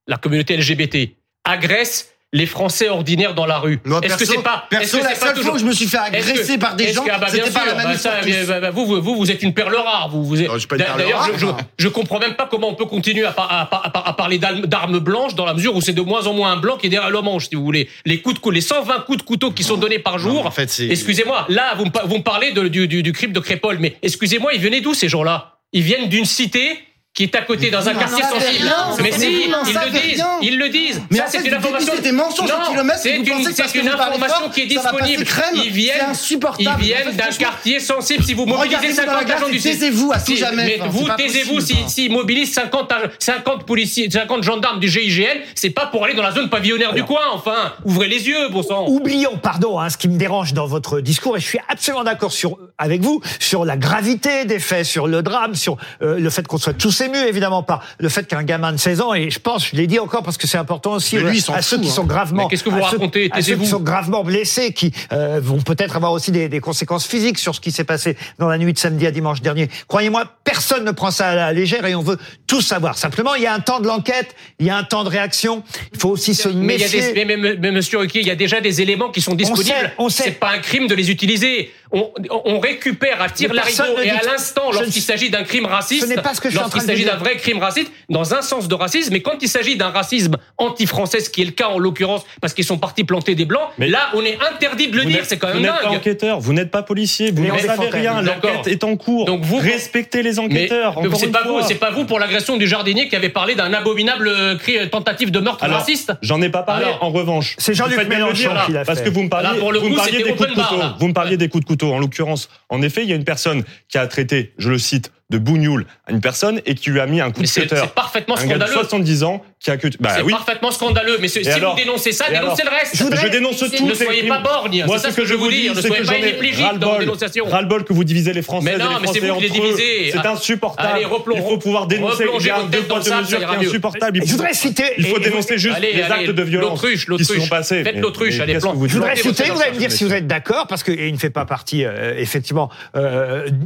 Speaker 18: la communauté LGBT, agresse les Français ordinaires dans la rue.
Speaker 8: Est-ce que c'est pas perso la seule fois où je me suis fait agresser par des gens, bah, c'était pas la même
Speaker 18: bah, bah, bah, vous, vous, vous êtes une perle rare. Vous, vous D'ailleurs, je, je, comprends même pas comment on peut continuer à, à, à, à parler d'armes blanches dans la mesure où c'est de moins en moins un blanc qui est derrière le manche, si vous voulez. Les coups de les 120 coups de couteau qui sont donnés par jour. en fait, excusez-moi, là, vous me, vous me parlez de, du, du, du crime de Crépole, mais excusez-moi, ils venaient d'où ces gens-là? Ils viennent d'une cité qui est à côté dans un quartier sensible. mais si, ils le disent, ils le disent. Mais ça, c'est une information.
Speaker 8: Des mensonges non,
Speaker 18: c'est une, c'est une information qui est disponible. Ils viennent, ils viennent d'un quartier sensible. Si vous mobilisez 50 agents du
Speaker 8: taisez-vous à tout jamais.
Speaker 18: Mais vous taisez-vous si, si mobilisent 50, 50 policiers, 50 gendarmes du GIGN, c'est pas pour aller dans la zone pavillonnaire du coin. Enfin, ouvrez les yeux, bon sang.
Speaker 1: Oublions, pardon, hein, ce qui me dérange dans votre discours, et je suis absolument d'accord sur avec vous sur la gravité des faits, sur le drame, sur euh, le fait qu'on soit tous ému évidemment par le fait qu'un gamin de 16 ans, et je pense, je l'ai dit encore parce que c'est important aussi à ceux qui sont gravement,
Speaker 18: qu'est-ce que vous racontez
Speaker 1: à ceux qui sont gravement blessés, qui euh, vont peut-être avoir aussi des, des, conséquences physiques sur ce qui s'est passé dans la nuit de samedi à dimanche dernier. Croyez-moi, personne ne prend ça à la légère et on veut tout savoir. Simplement, il y a un temps de l'enquête, il y a un temps de réaction. Il faut aussi se méfier.
Speaker 18: Mais, mais, mais, Monsieur Ruquier, il y a déjà des éléments qui sont disponibles. On sait, C'est pas un crime de les utiliser. On, on récupère à tir larigot et à l'instant, lorsqu'il s'agit d'un crime raciste,
Speaker 1: ce n'est pas ce que je suis en train de dire
Speaker 18: d'un vrai crime raciste dans un sens de racisme. Mais quand il s'agit d'un racisme anti-français, ce qui est le cas en l'occurrence, parce qu'ils sont partis planter des blancs, mais là, on est interdit de le dire. C'est quand même
Speaker 19: vous
Speaker 18: dingue.
Speaker 19: Vous n'êtes pas enquêteur, vous n'êtes pas policier, vous n'en savez rien. L'enquête est en cours. Donc vous respectez les enquêteurs.
Speaker 18: Mais, c'est pas vous, c'est pas vous pour l'agression du jardinier qui avait parlé d'un abominable euh, cri, tentative de meurtre raciste.
Speaker 19: J'en ai pas parlé. en revanche,
Speaker 1: c'est Jean-Luc Mélenchon qui l'a fait.
Speaker 19: Parce que vous me parliez, vous me parliez des coups de couteau. Vous me parliez des coups de couteau. En l'occurrence, en effet, il y a une personne qui a traité, je le cite, de bougnoul à une personne et qui lui a mis un coup de cutter.
Speaker 18: C'est parfaitement scandaleux.
Speaker 19: Un gars de 70 ans qui a que.
Speaker 18: Bah, c'est parfaitement scandaleux. Mais si vous dénoncez ça, dénoncez le reste.
Speaker 19: Je, je dénonce tout.
Speaker 18: Ne soyez pas borgne. C'est ça ce que je veux dire. Ne soyez pas éplégique dans la dénonciation.
Speaker 19: Ras-le-bol que vous divisez les Français.
Speaker 18: Mais non, mais c'est vous qui les divisez.
Speaker 19: C'est insupportable. Allez, Il faut pouvoir dénoncer. Il y a un deux poids de mesure qui est insupportable.
Speaker 1: Je voudrais citer.
Speaker 19: Il faut dénoncer juste les actes de violence qui sont passés.
Speaker 18: Faites l'autruche. Allez,
Speaker 1: Je voudrais citer. Vous allez me dire si vous êtes d'accord parce qu'il ne fait pas partie effectivement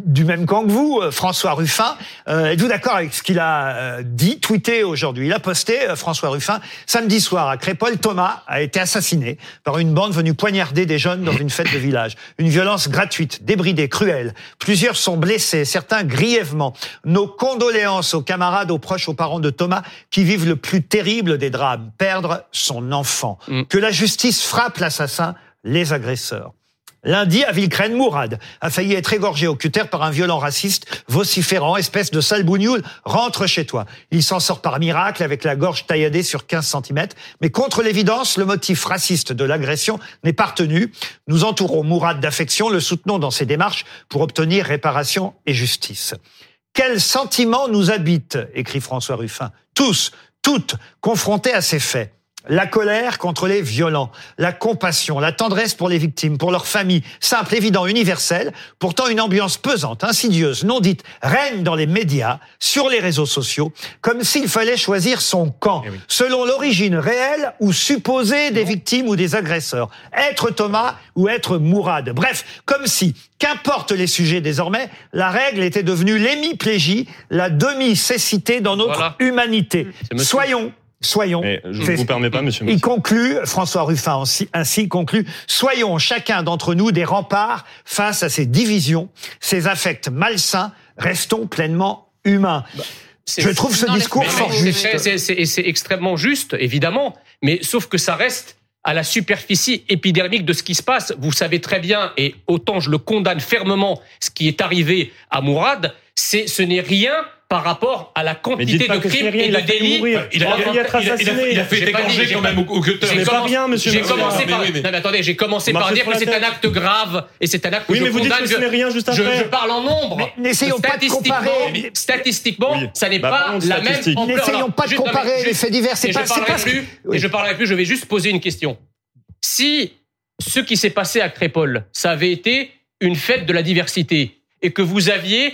Speaker 1: du même camp que vous, François Ruffin. Êtes-vous d'accord avec ce qu'il a dit, tweeté aujourd'hui? Il a posté François Ruffin Samedi soir, à Crépole, Thomas a été assassiné par une bande venue poignarder des jeunes dans une fête de village. Une violence gratuite, débridée, cruelle. Plusieurs sont blessés, certains grièvement. Nos condoléances aux camarades, aux proches, aux parents de Thomas qui vivent le plus terrible des drames, perdre son enfant. Mm. Que la justice frappe l'assassin, les agresseurs. Lundi, à Villecrène, Mourad a failli être égorgé au cutter par un violent raciste vociférant, espèce de sale rentre chez toi. Il s'en sort par miracle avec la gorge tailladée sur 15 cm. Mais contre l'évidence, le motif raciste de l'agression n'est pas retenu. Nous entourons Mourad d'affection, le soutenons dans ses démarches pour obtenir réparation et justice. Quel sentiment nous habite écrit François Ruffin. Tous, toutes, confrontés à ces faits la colère contre les violents, la compassion, la tendresse pour les victimes, pour leurs familles, simple, évident, universel. Pourtant, une ambiance pesante, insidieuse, non dite, règne dans les médias, sur les réseaux sociaux, comme s'il fallait choisir son camp, eh selon l'origine réelle ou supposée des victimes ou des agresseurs. Être Thomas ou être Mourad. Bref, comme si, qu'importe les sujets désormais, la règle était devenue l'hémiplégie, la demi-cécité dans notre humanité. Soyons Soyons.
Speaker 19: je ne vous permets pas, monsieur.
Speaker 1: Il conclut, François Ruffin ainsi conclut, soyons chacun d'entre nous des remparts face à ces divisions, ces affects malsains, restons pleinement humains. Bah, je trouve ce discours fort juste.
Speaker 18: C'est extrêmement juste, évidemment, mais sauf que ça reste à la superficie épidermique de ce qui se passe. Vous savez très bien, et autant je le condamne fermement, ce qui est arrivé à Mourad, c'est ce n'est rien par rapport à la quantité de crimes et de délits.
Speaker 19: Il a, il a fait égorger quand même au cutter.
Speaker 18: C'est
Speaker 19: pas rien, monsieur.
Speaker 18: J'ai commencé par. Non, attendez, j'ai commencé par dire que c'est un acte grave et c'est un acte que.
Speaker 19: Oui, mais vous dites que ce n'est rien juste après.
Speaker 18: Je parle en nombre.
Speaker 1: N'essayons pas de comparer.
Speaker 18: Statistiquement, ça n'est bah, pas la même ampleur.
Speaker 1: N'essayons pas de comparer les faits divers.
Speaker 18: C'est pas. Et je ne parlerai plus. Je vais juste poser une question. Si ce qui s'est passé à Crépole, ça avait été une fête de la diversité et que vous aviez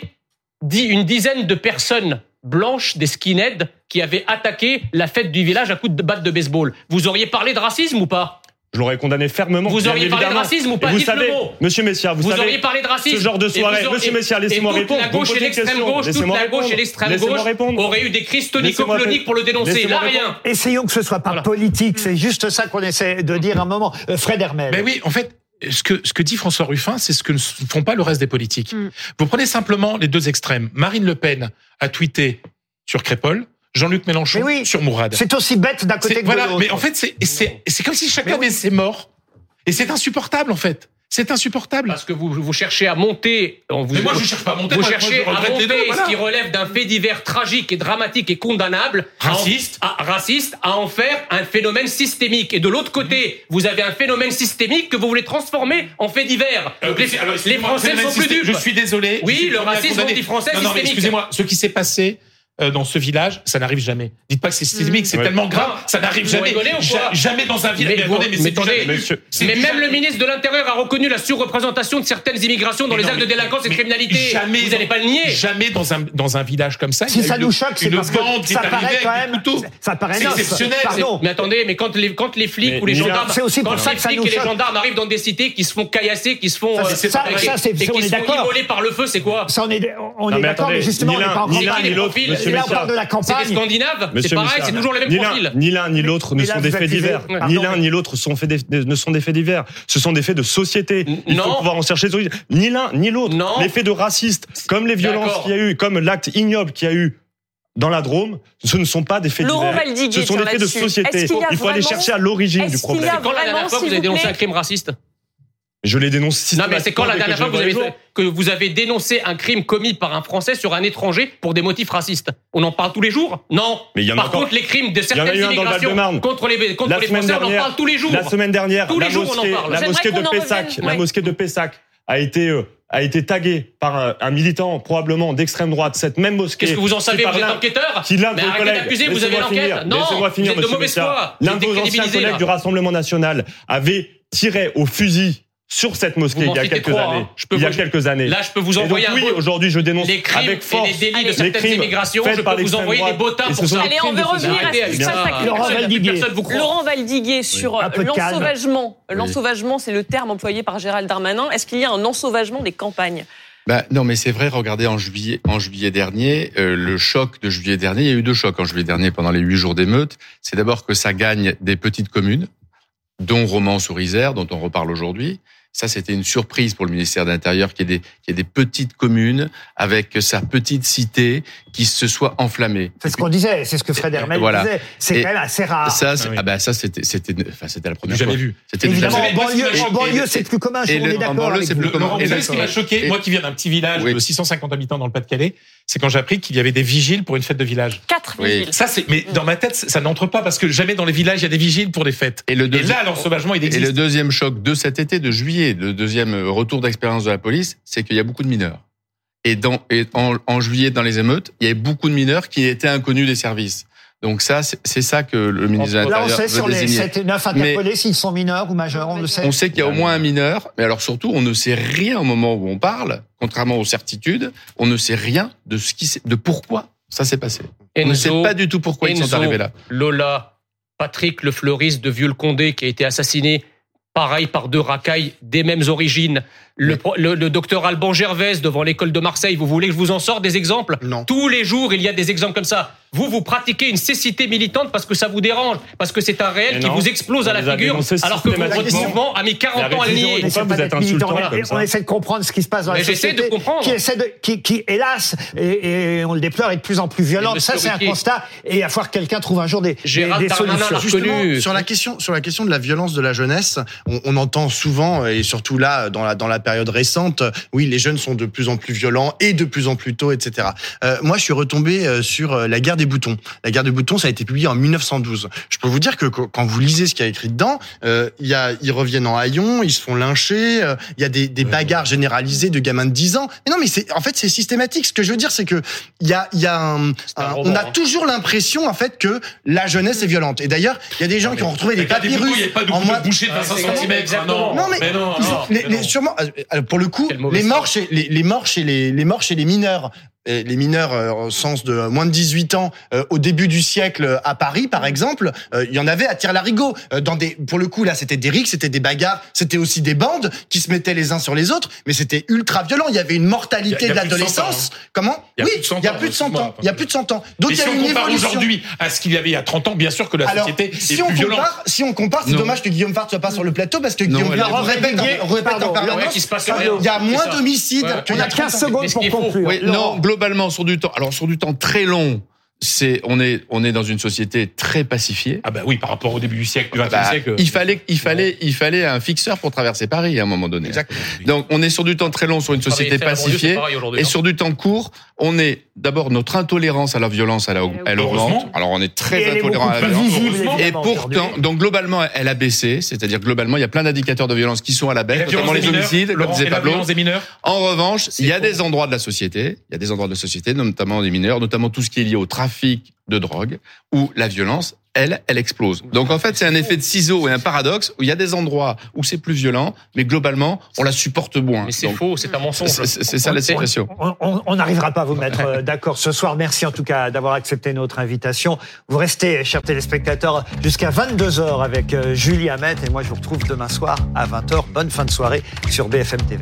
Speaker 18: Dit une dizaine de personnes blanches, des skinheads, qui avaient attaqué la fête du village à coups de batte de baseball. Vous auriez parlé de racisme ou pas?
Speaker 19: Je l'aurais condamné fermement.
Speaker 18: Vous auriez évidemment. parlé de racisme ou pas
Speaker 19: Vous savez,
Speaker 18: le mot.
Speaker 19: Monsieur Messier, vous, savez,
Speaker 18: auriez parlé de racisme.
Speaker 19: Ce genre de soirée, Monsieur Messier, laissez-moi répondre.
Speaker 18: La gauche et l'extrême gauche, toute la gauche et l'extrême gauche auraient eu des crises tonico-cloniques pour le dénoncer. Là, rien.
Speaker 1: Essayons que ce soit pas politique. C'est juste ça qu'on essaie de dire un moment. Euh, Fred Hermel.
Speaker 6: Mais oui, en fait, ce que, ce que dit François Ruffin, c'est ce que ne font pas le reste des politiques. Mm. Vous prenez simplement les deux extrêmes. Marine Le Pen a tweeté sur Crépole, Jean-Luc Mélenchon sur Mourad.
Speaker 1: C'est aussi bête d'un côté que de.
Speaker 6: Voilà, mais en fait, c'est comme si chacun avait oui. ses morts. Et c'est insupportable, en fait. C'est insupportable.
Speaker 18: Parce que vous, vous cherchez à monter. Vous,
Speaker 6: mais moi, je cherche pas à monter.
Speaker 18: Vous cherchez à monter
Speaker 6: deux,
Speaker 18: ce qui relève d'un fait divers tragique et dramatique et condamnable.
Speaker 6: Raciste.
Speaker 18: À, raciste, à en faire un phénomène systémique. Et de l'autre côté, vous avez un phénomène systémique que vous voulez transformer en fait divers.
Speaker 6: Euh,
Speaker 18: les, Français sont plus dupes.
Speaker 6: Je suis désolé.
Speaker 18: Oui, le racisme anti-français systémique.
Speaker 6: Excusez-moi, ce qui s'est passé euh, dans ce village, ça n'arrive jamais. Dites pas que c'est systémique, mmh.
Speaker 19: c'est
Speaker 6: tellement grave, ça n'arrive jamais.
Speaker 18: Rigolez, ja,
Speaker 6: jamais dans un village.
Speaker 18: Mais,
Speaker 6: attendez, mais,
Speaker 18: attendez,
Speaker 19: monsieur,
Speaker 18: mais même le ministre de l'Intérieur a reconnu la surreprésentation de certaines immigrations dans les actes de délinquance et de criminalité.
Speaker 6: Jamais,
Speaker 18: vous n'allez pas le nier.
Speaker 6: Jamais dans un dans un village comme ça.
Speaker 1: Si ça nous choque, c'est parce que ça paraît quand même. Ça paraît
Speaker 6: exceptionnel.
Speaker 18: Mais attendez, mais quand les quand les flics ou les gendarmes,
Speaker 1: c'est aussi pour ça que ça
Speaker 18: les gendarmes arrivent dans des cités qui se font caillasser, qui se font
Speaker 1: Ça,
Speaker 18: euh,
Speaker 1: c'est
Speaker 18: et qui se font par le feu, c'est quoi
Speaker 1: Ça on est on est d'accord, mais justement on n'est pas
Speaker 18: encore
Speaker 19: Monsieur
Speaker 1: là, on de la campagne.
Speaker 18: C'est scandinave. C'est pareil, c'est toujours les mêmes.
Speaker 19: Ni l'un ni l'autre ne sont des faits divers. Ni l'un ni l'autre ne sont des faits divers. Ce sont des faits de société. Il faut pouvoir en chercher les origines. Ni l'un ni l'autre. Les faits de racistes, comme les violences qu'il y a eu, comme l'acte ignoble qu'il y a eu dans la Drôme, ce ne sont pas des faits divers. Ce sont des faits de société. Il, faut aller chercher à l'origine du problème.
Speaker 18: Quand la dernière fois vous avez dénoncé un crime raciste?
Speaker 19: Je les dénonce systématiquement.
Speaker 18: Non, mais c'est quand la dernière fois que vous, avez, dénoncé un crime commis par un Français sur un étranger pour des motifs racistes On en parle tous les jours Non.
Speaker 19: Mais il y en a
Speaker 18: Par contre, les crimes de certaines immigrations contre les, contre les Français, on en parle tous les jours.
Speaker 19: La semaine dernière,
Speaker 18: tous les
Speaker 19: la
Speaker 18: jours, mosquée, on en parle.
Speaker 19: La mosquée de Pessac, la mosquée de Pessac a été euh, a été tagué par euh, un militant probablement d'extrême droite, cette même mosquée.
Speaker 18: Qu'est-ce que vous en savez Vous êtes enquêteur
Speaker 19: Qui l'un de vos collègues,
Speaker 18: vous avez l'enquête Non,
Speaker 19: laissez-moi finir, vous
Speaker 18: êtes de mauvaise foi.
Speaker 19: L'un de vos anciens collègues du Rassemblement National avait tiré au fusil sur cette mosquée il y a quelques années.
Speaker 18: Hein. Je peux
Speaker 19: il y a
Speaker 18: vous...
Speaker 19: quelques années.
Speaker 18: Là, je peux vous envoyer un
Speaker 19: oui, aujourd'hui, je dénonce
Speaker 18: les crimes
Speaker 19: avec force
Speaker 18: les délits de certaines immigrations. Je peux vous envoyer des bottins pour ça.
Speaker 2: Allez, on veut revenir à ce qui se passe à
Speaker 1: Laurent Valdiguier.
Speaker 2: Sur
Speaker 1: euh,
Speaker 2: l'ensauvagement. L'ensauvagement, c'est le terme employé par Gérald Darmanin. Est-ce qu'il y a un ensauvagement des campagnes?
Speaker 17: Bah, non, mais c'est vrai. Regardez en juillet, en juillet dernier, euh, le choc de juillet dernier. Il y a eu deux chocs en juillet dernier pendant les huit jours d'émeute. C'est d'abord que ça gagne des petites communes, dont Roman sur Isère, dont on reparle aujourd'hui. Ça, c'était une surprise pour le ministère de l'Intérieur qu'il y, ait des petites communes avec sa petite cité qui se soit enflammée.
Speaker 1: C'est ce qu'on disait, c'est ce que Fred Hermel
Speaker 17: voilà.
Speaker 1: disait. C'est quand même assez rare.
Speaker 17: Ça, ah ben, ça c'était, la première fois. jamais vu. Évidemment,
Speaker 1: en banlieue, c'est plus commun, je
Speaker 17: le, on
Speaker 1: d'accord.
Speaker 17: En
Speaker 1: banlieue,
Speaker 17: c'est plus commun.
Speaker 6: Vous savez ce qui m'a choqué, moi qui viens d'un petit village de 650 habitants dans le Pas-de-Calais, c'est quand j'ai appris qu'il y avait des vigiles pour une fête de village.
Speaker 2: Quatre vigiles.
Speaker 6: Ça, c'est, mais dans ma tête, ça n'entre pas parce que jamais dans les villages il y a des vigiles pour des fêtes.
Speaker 17: Et, le deuxième,
Speaker 6: là, l'ensauvagement, il existe.
Speaker 17: Et le deuxième choc de cet été, de juillet, le deuxième retour d'expérience de la police, c'est qu'il y a beaucoup de mineurs. Et, dans, et en, juillet, dans les émeutes, il y avait beaucoup de mineurs qui étaient inconnus des services. Donc ça, c'est ça que le ministre de l'Intérieur
Speaker 1: Là, on sait sur les 7 et 9 interpellés s'ils sont mineurs ou majeurs, on le sait.
Speaker 17: On sait qu'il y a au moins un mineur, mais alors surtout, on ne sait rien au moment où on parle, contrairement aux certitudes, on ne sait rien de ce qui, de pourquoi ça s'est passé. On ne sait pas du tout pourquoi ils sont arrivés là.
Speaker 18: Lola, Patrick, le fleuriste de Vieux-le-Condé, qui a été assassiné pareil par deux racailles des mêmes origines. Le, le docteur Alban Gervais devant l'école de Marseille, vous voulez que je vous en sorte des exemples?
Speaker 8: Non.
Speaker 18: Tous les jours, il y a des exemples comme ça. Vous, vous pratiquez une cécité militante parce que ça vous dérange, parce que c'est un réel qui vous explose à la figure, alors que votre mouvement a mis 40 ans à le.
Speaker 1: On essaie de comprendre ce qui se passe dans la société, qui, hélas, et, on le déplore, est de plus en plus violente. Ça, c'est un constat, et il va falloir que quelqu'un trouve un jour des, solutions.
Speaker 8: sur la question, sur la question de la violence de la jeunesse, on, entend souvent, et surtout là, dans la, dans la période récente, oui, les jeunes sont de plus en plus violents et de plus en plus tôt, etc. Euh, moi, je suis retombé euh, sur euh, la guerre des boutons. La guerre des boutons, ça a été publié en 1912. Je peux vous dire que quand vous lisez ce qu'il y a écrit dedans, y a ils reviennent en haillons, ils se font lyncher, il y a des, des bagarres généralisées de gamins de 10 ans. Mais non, mais c'est en fait c'est systématique. Ce que je veux dire, c'est que il y a il y a un, on a hein. toujours l'impression en fait que la jeunesse est violente. Et d'ailleurs, il y a des gens qui ont retrouvé des papyrus.
Speaker 6: Il n'y a pas de, en de de 25 cm.
Speaker 8: Non, non, mais, non, les, les, sûrement. Euh, pour le coup, les morts chez les, les morts chez les, les morts chez les mineurs les mineurs euh, au sens de moins de 18 ans euh, au début du siècle euh, à Paris par exemple il y en avait à tire-larigot dans des pour le coup là c'était des rixes c'était des bagarres c'était aussi des bandes qui se mettaient les uns sur les autres mais c'était ultra violent. Il y avait une mortalité de l'adolescence comment oui il y a plus de 100 ans il y a plus de 100 ans.
Speaker 6: Donc il y a une évolution. aujourd'hui à ce qu'il y avait il y a 30 ans bien sûr que la société
Speaker 8: si
Speaker 6: est
Speaker 8: on
Speaker 6: plus
Speaker 8: compare, si on compare c'est dommage que Guillaume Fart soit pas sur le plateau parce que Guillaume Fart répète en permanence il y a moins d'homicides
Speaker 1: il y a 15 secondes pour conclure.
Speaker 17: non globalement sur du temps alors sur du temps très long, c'est on est on est dans une société très pacifiée.
Speaker 6: Ah bah oui, par rapport au début du siècle, du XXe
Speaker 17: bah,
Speaker 6: siècle.
Speaker 17: Il fallait il fallait il fallait un fixeur pour traverser Paris à un moment donné.
Speaker 8: Exactement.
Speaker 17: Donc on est sur du temps très long sur une société pacifiée et
Speaker 6: hein.
Speaker 17: sur du temps court, on est d'abord notre intolérance à la violence elle, elle augmente. Alors on est très intolérant à la violence. et pourtant donc globalement elle a baissé, c'est-à-dire globalement il y a plein d'indicateurs de violence qui sont à la baisse, notamment les homicides, comme disait Pablo. En revanche, il y a des endroits de la société, il y a des endroits de la société notamment des mineurs, notamment tout ce qui est lié au trafic de drogue, où la violence, elle, elle explose. Donc en fait, c'est un effet de ciseau et un paradoxe où il y a des endroits où c'est plus violent, mais globalement, on la supporte moins.
Speaker 18: Mais c'est faux, c'est un mensonge.
Speaker 17: C'est ça la situation.
Speaker 1: On n'arrivera pas à vous mettre euh, d'accord ce soir. Merci en tout cas d'avoir accepté notre invitation. Vous restez, chers téléspectateurs, jusqu'à 22h avec euh, Julie Hamet et moi je vous retrouve demain soir à 20h. Bonne fin de soirée sur BFM TV.